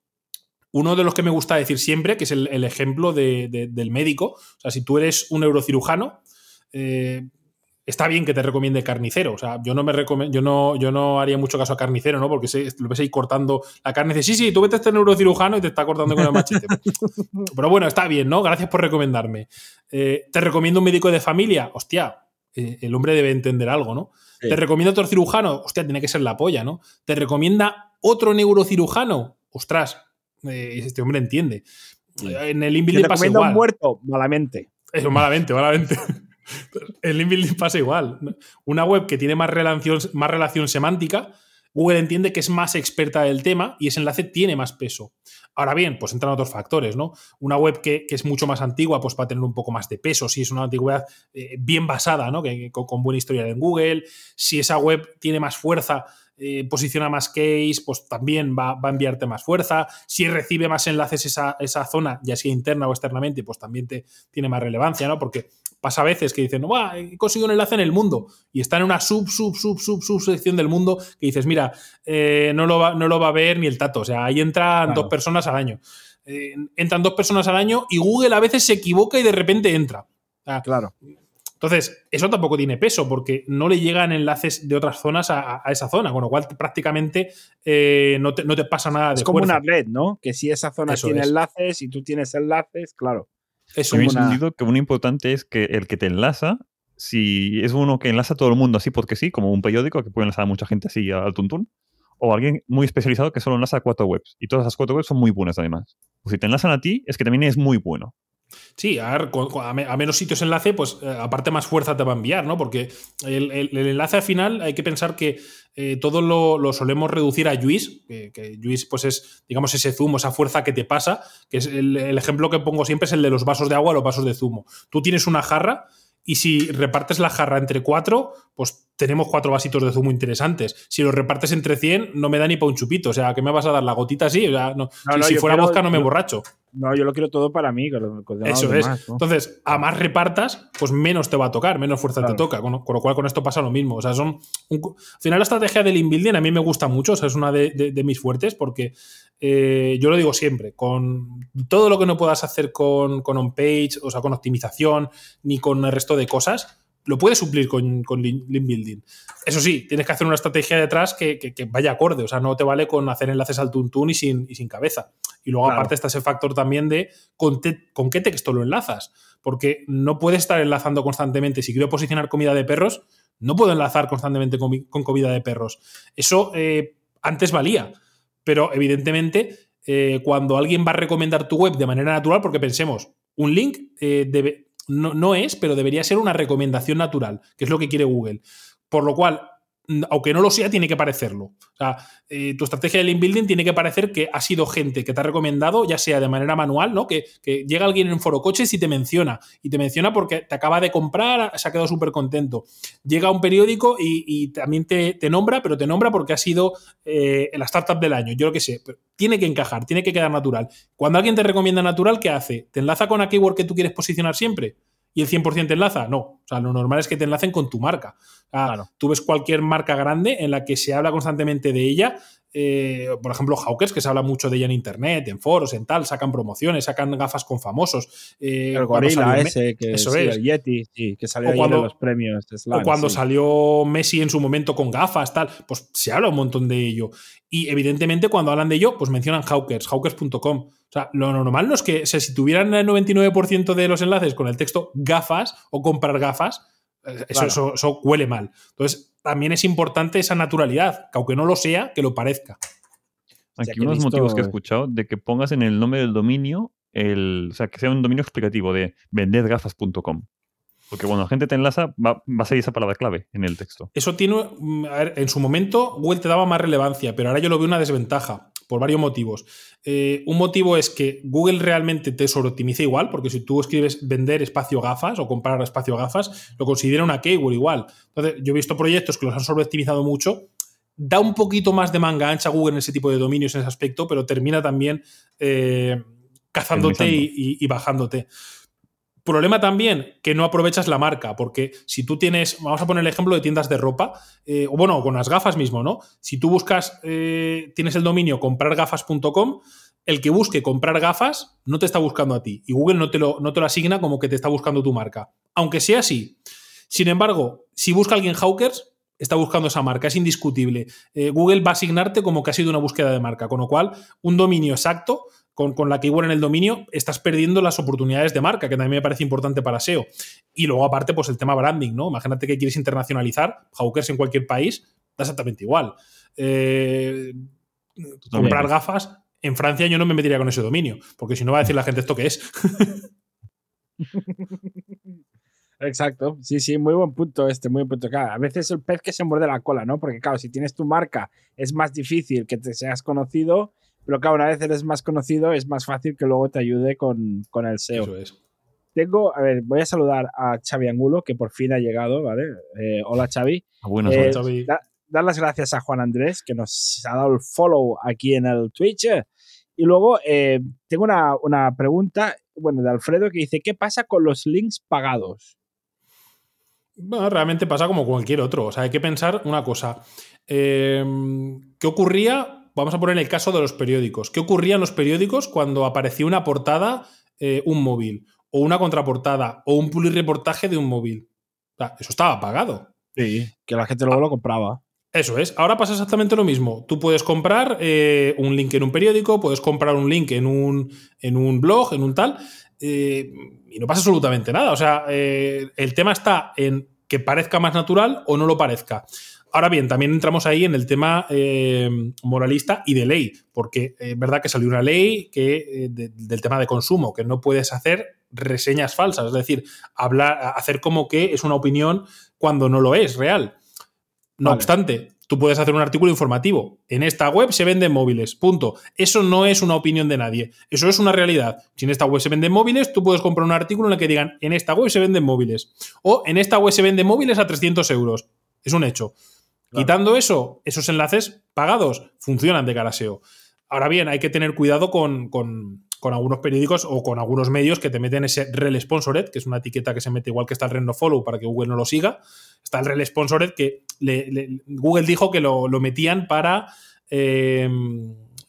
Uno de los que me gusta decir siempre, que es el, el ejemplo de- de- del médico. O sea, si tú eres un neurocirujano, eh, está bien que te recomiende carnicero. O sea, yo no me yo no, yo no haría mucho caso a carnicero, ¿no? Porque se- lo ves ahí cortando la carne y dices, sí, sí, tú vete a este neurocirujano y te está cortando con el machete. Pero bueno, está bien, ¿no? Gracias por recomendarme. Eh, ¿Te recomiendo un médico de familia? Hostia, eh, el hombre debe entender algo, ¿no? Sí. ¿Te recomienda otro cirujano? Hostia, tiene que ser la polla, ¿no? ¿Te recomienda otro neurocirujano? Ostras, eh, este hombre entiende. En el ¿Te inbuilding pasa igual. un muerto? Malamente. Eso, malamente, malamente. El inbuilding pasa igual. Una web que tiene más relación, más relación semántica, Google entiende que es más experta del tema y ese enlace tiene más peso. Ahora bien, pues entran otros factores, ¿no? Una web que, que es mucho más antigua, pues va a tener un poco más de peso, si es una antigüedad eh, bien basada, ¿no? Que, que con, con buena historia en Google. Si esa web tiene más fuerza, eh, posiciona más case, pues también va, va, a enviarte más fuerza. Si recibe más enlaces esa, esa, zona, ya sea interna o externamente, pues también te, tiene más relevancia, ¿no? Porque pasa a veces que dicen, Buah, he conseguido un enlace en el mundo y está en una sub, sub, sub, sub, sub sección del mundo que dices, mira, eh, no, lo va, no lo va a ver ni el tato. O sea, ahí entran claro. dos personas al año. Eh, entran dos personas al año y Google a veces se equivoca y de repente entra. Sea, claro. Entonces, eso tampoco tiene peso porque no le llegan enlaces de otras zonas a, a esa zona, con lo cual prácticamente eh, no, te, no, te, pasa nada es de como fuerza. una red, ¿no? Que si esa zona Eso tiene es. enlaces y tú tienes enlaces, claro. Eso me he entendido que uno importante es que el que te enlaza, si es uno que enlaza a todo el mundo así porque sí, como un periódico que puede enlazar a mucha gente así al tuntún, o alguien muy especializado que solo enlaza a cuatro webs. Y todas las cuatro webs son muy buenas además. Pues si te enlazan a ti, es que también es muy bueno. Sí, a ver, a menos sitios enlace, pues eh, aparte más fuerza te va a enviar, ¿no? Porque el, el, el enlace al final hay que pensar que eh, todo lo, lo, solemos reducir a juice, que, que juice pues es, digamos, ese zumo, esa fuerza que te pasa, que es el, el, ejemplo que pongo siempre es el de los vasos de agua, los vasos de zumo. Tú tienes una jarra y si repartes la jarra entre cuatro, pues tenemos cuatro vasitos de zumo interesantes. Si los repartes entre 100, no me da ni para un chupito. O sea, ¿qué me vas a dar? ¿La gotita así? O sea, no, no, si, no, si fuera quiero, vodka no me yo, borracho. No, yo lo quiero todo para mí. Eso demás, es. ¿no? Entonces, a más repartas, pues menos te va a tocar, menos fuerza Claro. te toca. Con, con, lo cual, con esto pasa lo mismo. O sea, son. Un, al final, la estrategia del inbuilding a mí me gusta mucho. O sea, es una de, de, de mis fuertes porque eh, yo lo digo siempre. Con todo lo que no puedas hacer con, con on-page, o sea, con optimización, ni con el resto de cosas, lo puedes suplir con, con link building. Eso sí, tienes que hacer una estrategia detrás que, que, que, vaya acorde. O sea, no te vale con hacer enlaces al tuntún y sin, y sin cabeza. Y luego, claro. aparte, está ese factor también de con, te, con, qué texto lo enlazas. Porque no puedes estar enlazando constantemente. Si quiero posicionar comida de perros, no puedo enlazar constantemente con, con comida de perros. Eso eh, antes valía. Pero evidentemente, eh, cuando alguien va a recomendar tu web de manera natural, porque pensemos, un link eh, debe, no, no, es, pero debería ser una recomendación natural, que es lo que quiere Google. Por lo cual, aunque no lo sea, tiene que parecerlo. O sea, eh, tu estrategia de link building tiene que parecer que ha sido gente que te ha recomendado, ya sea de manera manual, ¿no? Que, llega alguien en foro coches y te menciona. Y te menciona porque te acaba de comprar, se ha quedado súper contento. Llega un periódico y, y también te, te, nombra, pero te nombra porque ha sido eh, la startup del año. Yo lo que sé. Pero tiene que encajar, tiene que quedar natural. Cuando alguien te recomienda natural, ¿qué hace? ¿Te enlaza con la keyword que tú quieres posicionar siempre? Y el 100% te enlaza? No. O sea, lo normal es que te enlacen con tu marca. Sea, claro. Tú ves cualquier marca grande en la que se habla constantemente de ella. Eh, por ejemplo, Hawkers, que se habla mucho de ella en internet, en foros, en tal, sacan promociones, sacan gafas con famosos. Eh, el gorila ese, que eso sí, es. el Yeti, sí, que salió cuando, en los premios. Slam, o cuando sí. salió Messi en su momento con gafas, tal, pues se habla un montón de ello. Y evidentemente, cuando hablan de ello, pues mencionan Hawkers, hawkers.com. O sea, lo normal no es que o sea, si tuvieran el 99% de los enlaces con el texto gafas o comprar gafas, Eso, eso, eso huele mal. Entonces, también es importante esa naturalidad, que aunque no lo sea, que lo parezca. Aquí que he unos motivos que he escuchado de que pongas en el nombre del dominio, el, o sea, que sea un dominio explicativo de vendergafas.com. Porque cuando la gente te enlaza, va, va a salir esa palabra clave en el texto. Eso tiene, mm, a ver, en su momento Google te daba más relevancia, pero ahora yo lo veo una desventaja por varios motivos. Eh, un motivo es que Google realmente te sobreoptimiza igual, porque si tú escribes vender espacio gafas o comprar espacio gafas, lo considera una keyword igual. Entonces, yo he visto proyectos que los han sobreoptimizado mucho. Da un poquito más de manga ancha Google en ese tipo de dominios en ese aspecto, pero termina también eh, cazándote y, y- y bajándote. Problema también que no aprovechas la marca, porque si tú tienes, vamos a poner el ejemplo de tiendas de ropa, eh, o bueno, con las gafas mismo, ¿no? Si tú buscas, eh, tienes el dominio comprargafas.com, el que busque comprar gafas no te está buscando a ti y Google no te, lo, no te lo asigna como que te está buscando tu marca. Aunque sea así. Sin embargo, si busca alguien Hawkers, está buscando esa marca, es indiscutible. Eh, Google va a asignarte como que ha sido una búsqueda de marca, con lo cual un dominio exacto con, con la keyword en el dominio, estás perdiendo las oportunidades de marca, que también me parece importante para SEO. Y luego, aparte, pues el tema branding, ¿no? Imagínate que quieres internacionalizar, Hawkers en cualquier país, da exactamente igual. Eh, comprar gafas, en Francia yo no me metería con ese dominio, porque si no va a decir la gente esto qué es. Exacto, sí, sí, muy buen punto este, muy buen punto. Claro, a veces el pez que se muerde la cola, ¿no? Porque claro, si tienes tu marca es más difícil que te seas conocido, pero claro, una vez eres más conocido es más fácil que luego te ayude con, con el SEO. Eso es. Tengo, a ver, voy a saludar a Xavi Angulo, que por fin ha llegado, ¿vale? Eh, hola Xavi. Ah, Buenas Eh, noches. Xavi. da- dar las gracias a Juan Andrés, que nos ha dado el follow aquí en el Twitch. Y luego eh, tengo una, una pregunta, bueno, de Alfredo, que dice, ¿qué pasa con los links pagados? Bueno, realmente pasa como cualquier otro. O sea, hay que pensar una cosa. Eh, ¿Qué ocurría? Vamos a poner el caso de los periódicos. ¿Qué ocurría en los periódicos cuando aparecía una portada, eh, un móvil, o una contraportada, o un reportaje de un móvil? O sea, eso estaba pagado. Sí. Que la gente luego lo compraba. Eso es. Ahora pasa exactamente lo mismo. Tú puedes comprar eh, un link en un periódico, puedes comprar un link en un, en un blog, en un tal, eh, y no pasa absolutamente nada. O sea, el tema está en que parezca más natural o no lo parezca. Ahora bien, también entramos ahí en el tema eh, moralista y de ley, porque es verdad que salió una ley que, eh, de- del tema de consumo, que no puedes hacer reseñas falsas, es decir, hablar, hacer como que es una opinión cuando no lo es real. No Vale. obstante, tú puedes hacer un artículo informativo. En esta web se venden móviles. Punto. Eso no es una opinión de nadie. Eso es una realidad. Si en esta web se venden móviles, tú puedes comprar un artículo en el que digan en esta web se venden móviles. O en esta web se venden móviles a 300 euros. Es un hecho. Quitando eso, esos enlaces pagados funcionan de cara a SEO. Ahora bien, hay que tener cuidado con, con- algunos periódicos o con algunos medios que te meten ese rel sponsored, que es una etiqueta que se mete igual que está el rel no follow para que Google no lo siga. Está el rel sponsored que le- le- Google dijo que lo, lo metían para eh,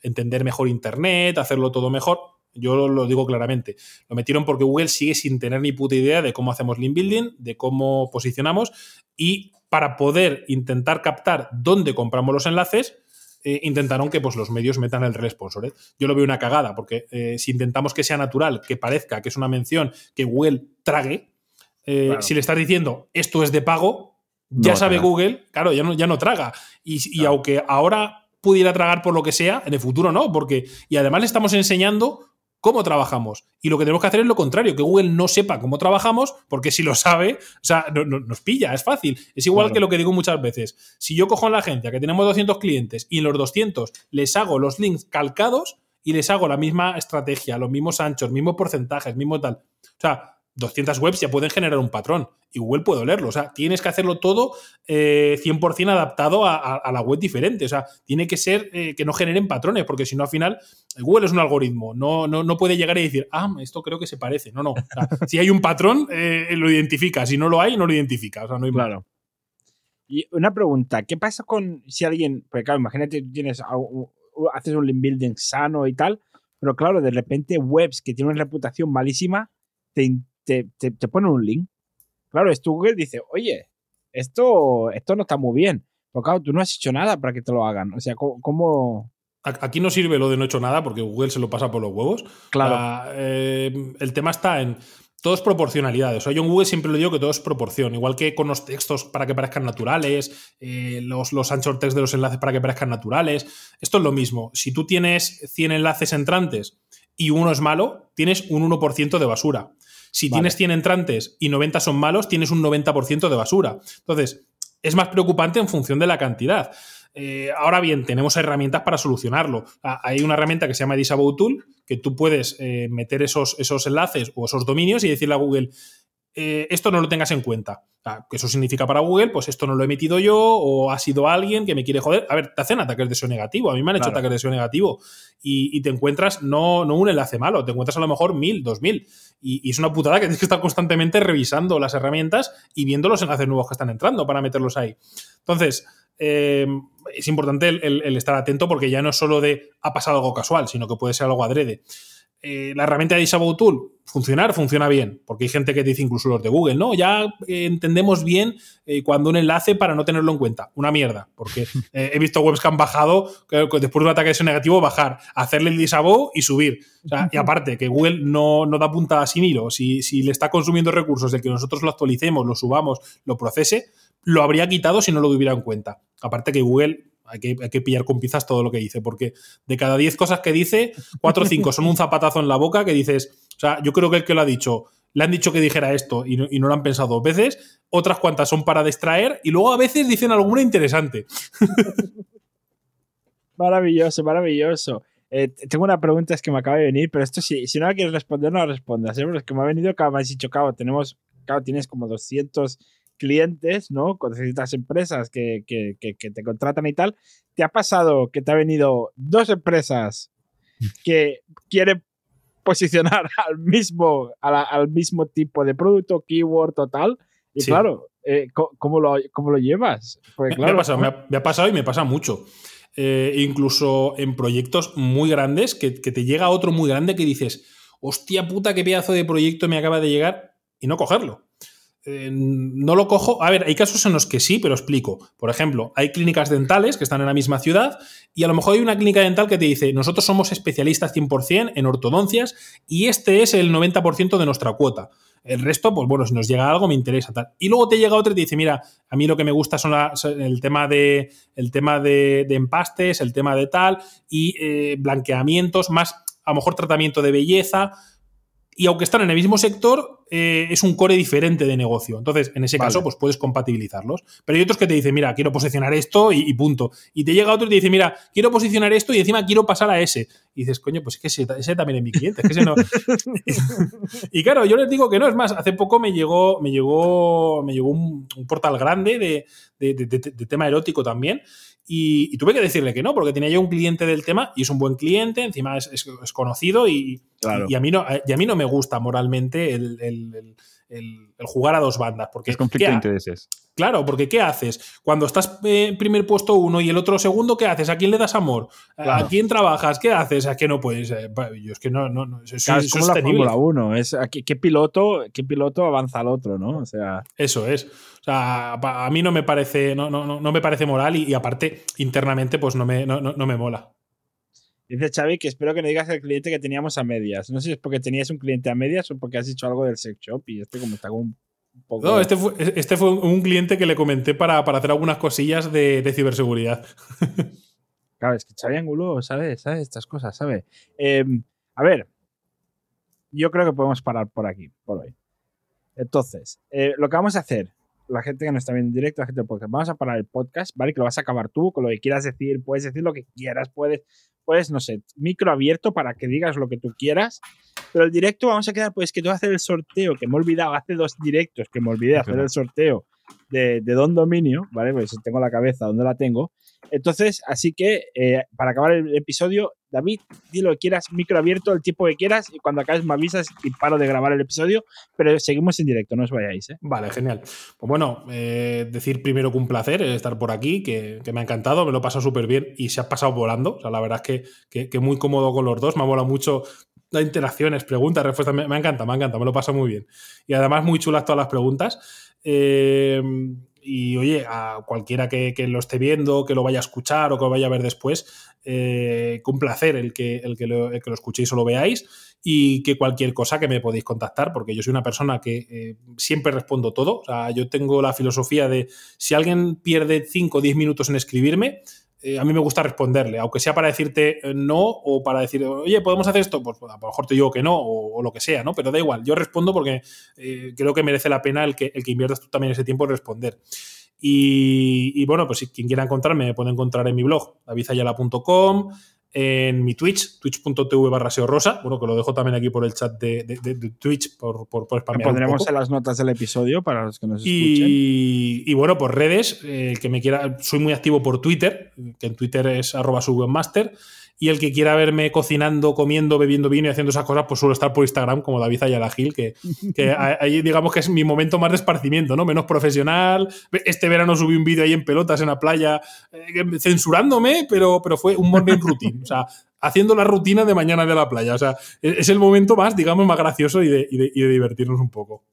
entender mejor Internet, hacerlo todo mejor. Yo lo, lo digo claramente. Lo metieron porque Google sigue sin tener ni puta idea de cómo hacemos link building, de cómo posicionamos y para poder intentar captar dónde compramos los enlaces, eh, intentaron que pues, los medios metan el rel sponsored. Yo lo veo una cagada, porque eh, si intentamos que sea natural, que parezca que es una mención que Google trague, eh, Claro. si le estás diciendo esto es de pago, ya No sabe. Google, claro, ya no, ya no traga. Y, y aunque ahora pudiera tragar por lo que sea, en el futuro no, porque. Y además le estamos enseñando cómo trabajamos. Y lo que tenemos que hacer es lo contrario, que Google no sepa cómo trabajamos, porque si lo sabe, o sea, no- no- nos pilla, es fácil. Es igual Claro. que lo que digo muchas veces. Si yo cojo en la agencia que tenemos 200 clientes y en los 200 les hago los links calcados y les hago la misma estrategia, los mismos anchos, mismos porcentajes, mismo tal. O sea, 200 webs ya pueden generar un patrón y Google puede leerlo. O sea, tienes que hacerlo todo eh, 100% adaptado a, a- la web diferente. O sea, tiene que ser eh, que no generen patrones, porque si no, al final, Google es un algoritmo. No, no, no puede llegar y decir, ah, esto creo que se parece. No, no. Si hay un patrón, eh, lo identifica. Si no lo hay, no lo identifica. O sea, no hay. Claro. Y una pregunta, ¿qué pasa con si alguien, porque claro, imagínate tienes haces un link building sano y tal, pero claro, de repente webs que tienen una reputación malísima te, te, te, te ponen un link. Claro, esto Google dice, oye, esto, esto no está muy bien. Pero claro, tú no has hecho nada para que te lo hagan. O sea, ¿cómo? Aquí no sirve lo de no he hecho nada porque Google se lo pasa por los huevos. Claro. La- eh, el tema está en. todo es proporcionalidad. O sea, yo en Google siempre lo digo que todo es proporción. Igual que con los textos para que parezcan naturales, eh, los, los anchor text de los enlaces para que parezcan naturales. Esto es lo mismo. Si tú tienes 100 enlaces entrantes y uno es malo, tienes un 1% de basura. Si tienes 100 entrantes y 90 son malos, tienes un 90% de basura. Entonces, es más preocupante en función de la cantidad. Eh, ahora bien, tenemos herramientas para solucionarlo. Ah, hay una herramienta que se llama Disavow Tool, que tú puedes eh, meter esos, esos enlaces o esos dominios y decirle a Google, eh, esto no lo tengas en cuenta. eso significa para Google, pues esto no lo he metido yo o ha sido alguien que me quiere joder. A ver, te hacen ataques de SEO negativo. A mí me han hecho ataques de SEO negativo y, te encuentras no, no, un enlace malo, te encuentras a lo mejor mil, dos mil. Y, y, es una putada que tienes que estar constantemente revisando las herramientas y viendo los enlaces nuevos que están entrando para meterlos ahí. Entonces, eh, es importante el, estar atento porque ya no es solo de ha pasado algo casual, sino que puede ser algo adrede. Eh, la herramienta de Disavow Tool, funcionar, funciona bien, porque hay gente que dice, incluso los de Google, no, ya eh, entendemos bien cuando un enlace para no tenerlo en cuenta. Una mierda, porque he visto webs que han bajado, después de un ataque de negativo, bajar, hacerle el disavow y subir. y aparte, que Google no, no da punta sin hilo. Si, si le está consumiendo recursos de que nosotros lo actualicemos, lo subamos, lo procese, lo habría quitado si no lo tuviera en cuenta. Aparte que Google hay que, pillar con pizzas todo lo que dice, porque de cada 10 cosas que dice, 4 o 5 son un zapatazo en la boca que dices, o sea, yo creo que el que lo ha dicho, le han dicho que dijera esto y no, lo han pensado dos veces, otras cuantas son para distraer y luego a veces dicen alguna interesante. Maravilloso, maravilloso. Eh, tengo una pregunta es que me acaba de venir, pero esto si, si no la quieres responder, no la respondas. ¿eh? es que me ha venido, que me has dicho, cabo, tenemos, claro, tienes como 200 clientes, ¿no? Con ciertas empresas que, te contratan y tal, ¿te ha pasado que te ha venido dos empresas que quieren posicionar al mismo, al mismo tipo de producto, keyword total? Y claro, eh, ¿cómo, lo, ¿cómo, lo, llevas? me, ha pasado, me, ha, pasado, y me pasa mucho. Eh, incluso en proyectos muy grandes, que, que te llega otro muy grande que dices, hostia puta, qué pedazo de proyecto me acaba de llegar y no cogerlo. Eh, no lo cojo. A ver, hay casos en los que sí, pero explico. Por ejemplo, hay clínicas dentales que están en la misma ciudad y a lo mejor hay una clínica dental que te dice, nosotros somos especialistas 100% en ortodoncias y este es el 90% de nuestra cuota. El resto, pues bueno, si nos llega algo me interesa tal. Y luego te llega otro y te dice, mira, a mí lo que me gusta son el tema de el tema de, empastes, el tema de tal y eh, blanqueamientos, más a lo mejor tratamiento de belleza y aunque están en el mismo sector, eh, es un core diferente de negocio. Entonces, en ese caso, pues puedes compatibilizarlos. Pero hay otros que te dicen, mira, quiero posicionar esto y, punto. Y te llega otro y te dice, mira, quiero posicionar esto y encima quiero pasar a ese. Y dices, coño, pues es que ese, también es mi cliente. Es que ese no. y claro, yo les digo que no, es más, hace poco me llegó, me llegó, me llegó un, portal grande de tema erótico también. Y, tuve que decirle que no, porque tenía yo un cliente del tema y es un buen cliente, encima es, conocido y, y, a mí no, y a mí no me gusta moralmente el, el, jugar a dos bandas. Porque, es conflicto de intereses. Claro, porque ¿qué haces? Cuando estás en primer puesto uno y el otro segundo, ¿qué haces? ¿A quién le das amor? ¿A quién trabajas? ¿Qué haces? ¿A qué no puedes? Eh, yo es que no, no, no es, es como la Fórmula 1, es ¿qué, piloto, ¿qué piloto avanza al otro, no? O sea... Eso es. O sea, a mí no me parece, no, no, no me parece moral y, aparte, internamente, pues no me, no, no me mola. Dice Xavi que espero que no digas el cliente que teníamos a medias. No sé si es porque tenías un cliente a medias o porque has dicho algo del sex shop y este como está un poco... No, este fue, este fue un cliente que le comenté para, hacer algunas cosillas de, ciberseguridad. Claro, es que Xavi Angulo sabe, sabe estas cosas, sabe. Em, a ver, yo creo que podemos parar por aquí, por hoy. Entonces, eh, lo que vamos a hacer, la gente que nos está viendo en directo, la gente del podcast, vamos a parar el podcast, ¿vale? Que lo vas a acabar tú, con lo que quieras decir, puedes decir lo que quieras, puedes pues, no sé, micro abierto para que digas lo que tú quieras. Pero el directo vamos a quedar, pues, que tú hacer el sorteo, que me he olvidado, hace dos directos que me olvidé hacer el sorteo de, de Don Dominio, ¿vale? Pues tengo la cabeza donde la tengo. Entonces, así que eh, para acabar el episodio, David, di lo que quieras, micro abierto, el tiempo que quieras, y cuando acabes me avisas y paro de grabar el episodio, pero seguimos en directo, no os vayáis. ¿eh? Vale, genial. Pues bueno, eh, decir primero que un placer estar por aquí, que, me ha encantado, me lo he pasado súper bien y se ha pasado volando. O sea, la verdad es que, que, muy cómodo con los dos, me ha volado mucho las interacciones, preguntas, respuestas, me, me, encanta, me encanta, me lo pasa muy bien. Y además muy chulas todas las preguntas. Eh, y oye, a cualquiera que, lo esté viendo, que lo vaya a escuchar o que lo vaya a ver después, eh, un placer el que, el, que lo, escuchéis o lo veáis y que cualquier cosa que me podéis contactar, porque yo soy una persona que eh, siempre respondo todo. O sea, yo tengo la filosofía de si alguien pierde 5 o 10 minutos en escribirme, eh, a mí me gusta responderle, aunque sea para decirte eh, no o para decir, oye, ¿podemos hacer esto? Pues a lo mejor te digo que no o, lo que sea, ¿no? Pero da igual, yo respondo porque eh, creo que merece la pena el que, el que inviertas tú también ese tiempo en responder. Y, bueno, pues si quien quiera encontrarme me puede encontrar en mi blog, davidayala.com, en mi Twitch, twitch.tv barra rosa, bueno, que lo dejo también aquí por el chat de, Twitch, por, por, por pondremos en las notas del episodio para los que nos y, escuchen. Y bueno, por redes, el que me quiera, soy muy activo por Twitter, que en Twitter es arroba webmaster y el que quiera verme cocinando, comiendo, bebiendo vino y haciendo esas cosas, pues suelo estar por Instagram como David Ayala Gil, que, que ahí digamos que es mi momento más de esparcimiento, ¿no? Menos profesional. Este verano subí un vídeo ahí en pelotas en la playa, eh, censurándome, pero, pero fue un morning routine. O sea, haciendo la rutina de mañana de la playa. O sea, e-, es el momento más, digamos, más gracioso y de, y de divertirnos un poco.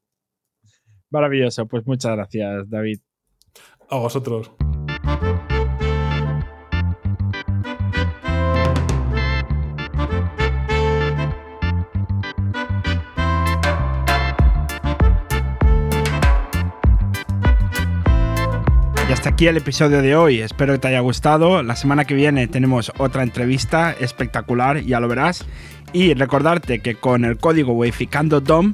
Maravilloso, pues muchas gracias, David. A vosotros. Hasta aquí el episodio de hoy. Espero que te haya gustado. La semana que viene tenemos otra entrevista espectacular, ya lo verás. Y recordarte que con el código WAYFICANDODOM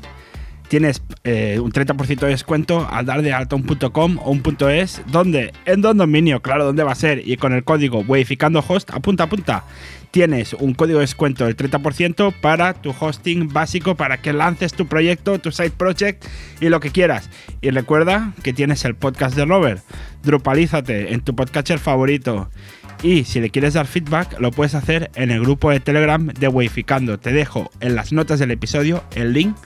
tienes eh, un 30% de descuento al dar de alta un .com o un .es. ¿Dónde? En Don Dominio, claro, ¿dónde va a ser? Y con el código WAYFICANDOHOST, apunta, apunta tienes un código de descuento del 30% para tu hosting básico para que lances tu proyecto, tu side project y lo que quieras. Y recuerda que tienes el podcast de Robert. Drupalízate en tu podcatcher favorito. Y si le quieres dar feedback, lo puedes hacer en el grupo de Telegram de Wayficando. Te dejo en las notas del episodio el link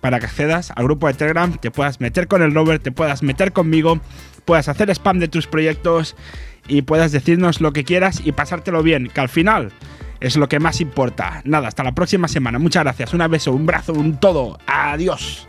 para que accedas al grupo de Telegram, te puedas meter con el Robert, te puedas meter conmigo, puedas hacer spam de tus proyectos y puedas decirnos lo que quieras y pasártelo bien, que al final es lo que más importa. Nada, hasta la próxima semana. Muchas gracias. Un beso, un brazo, un todo. Adiós.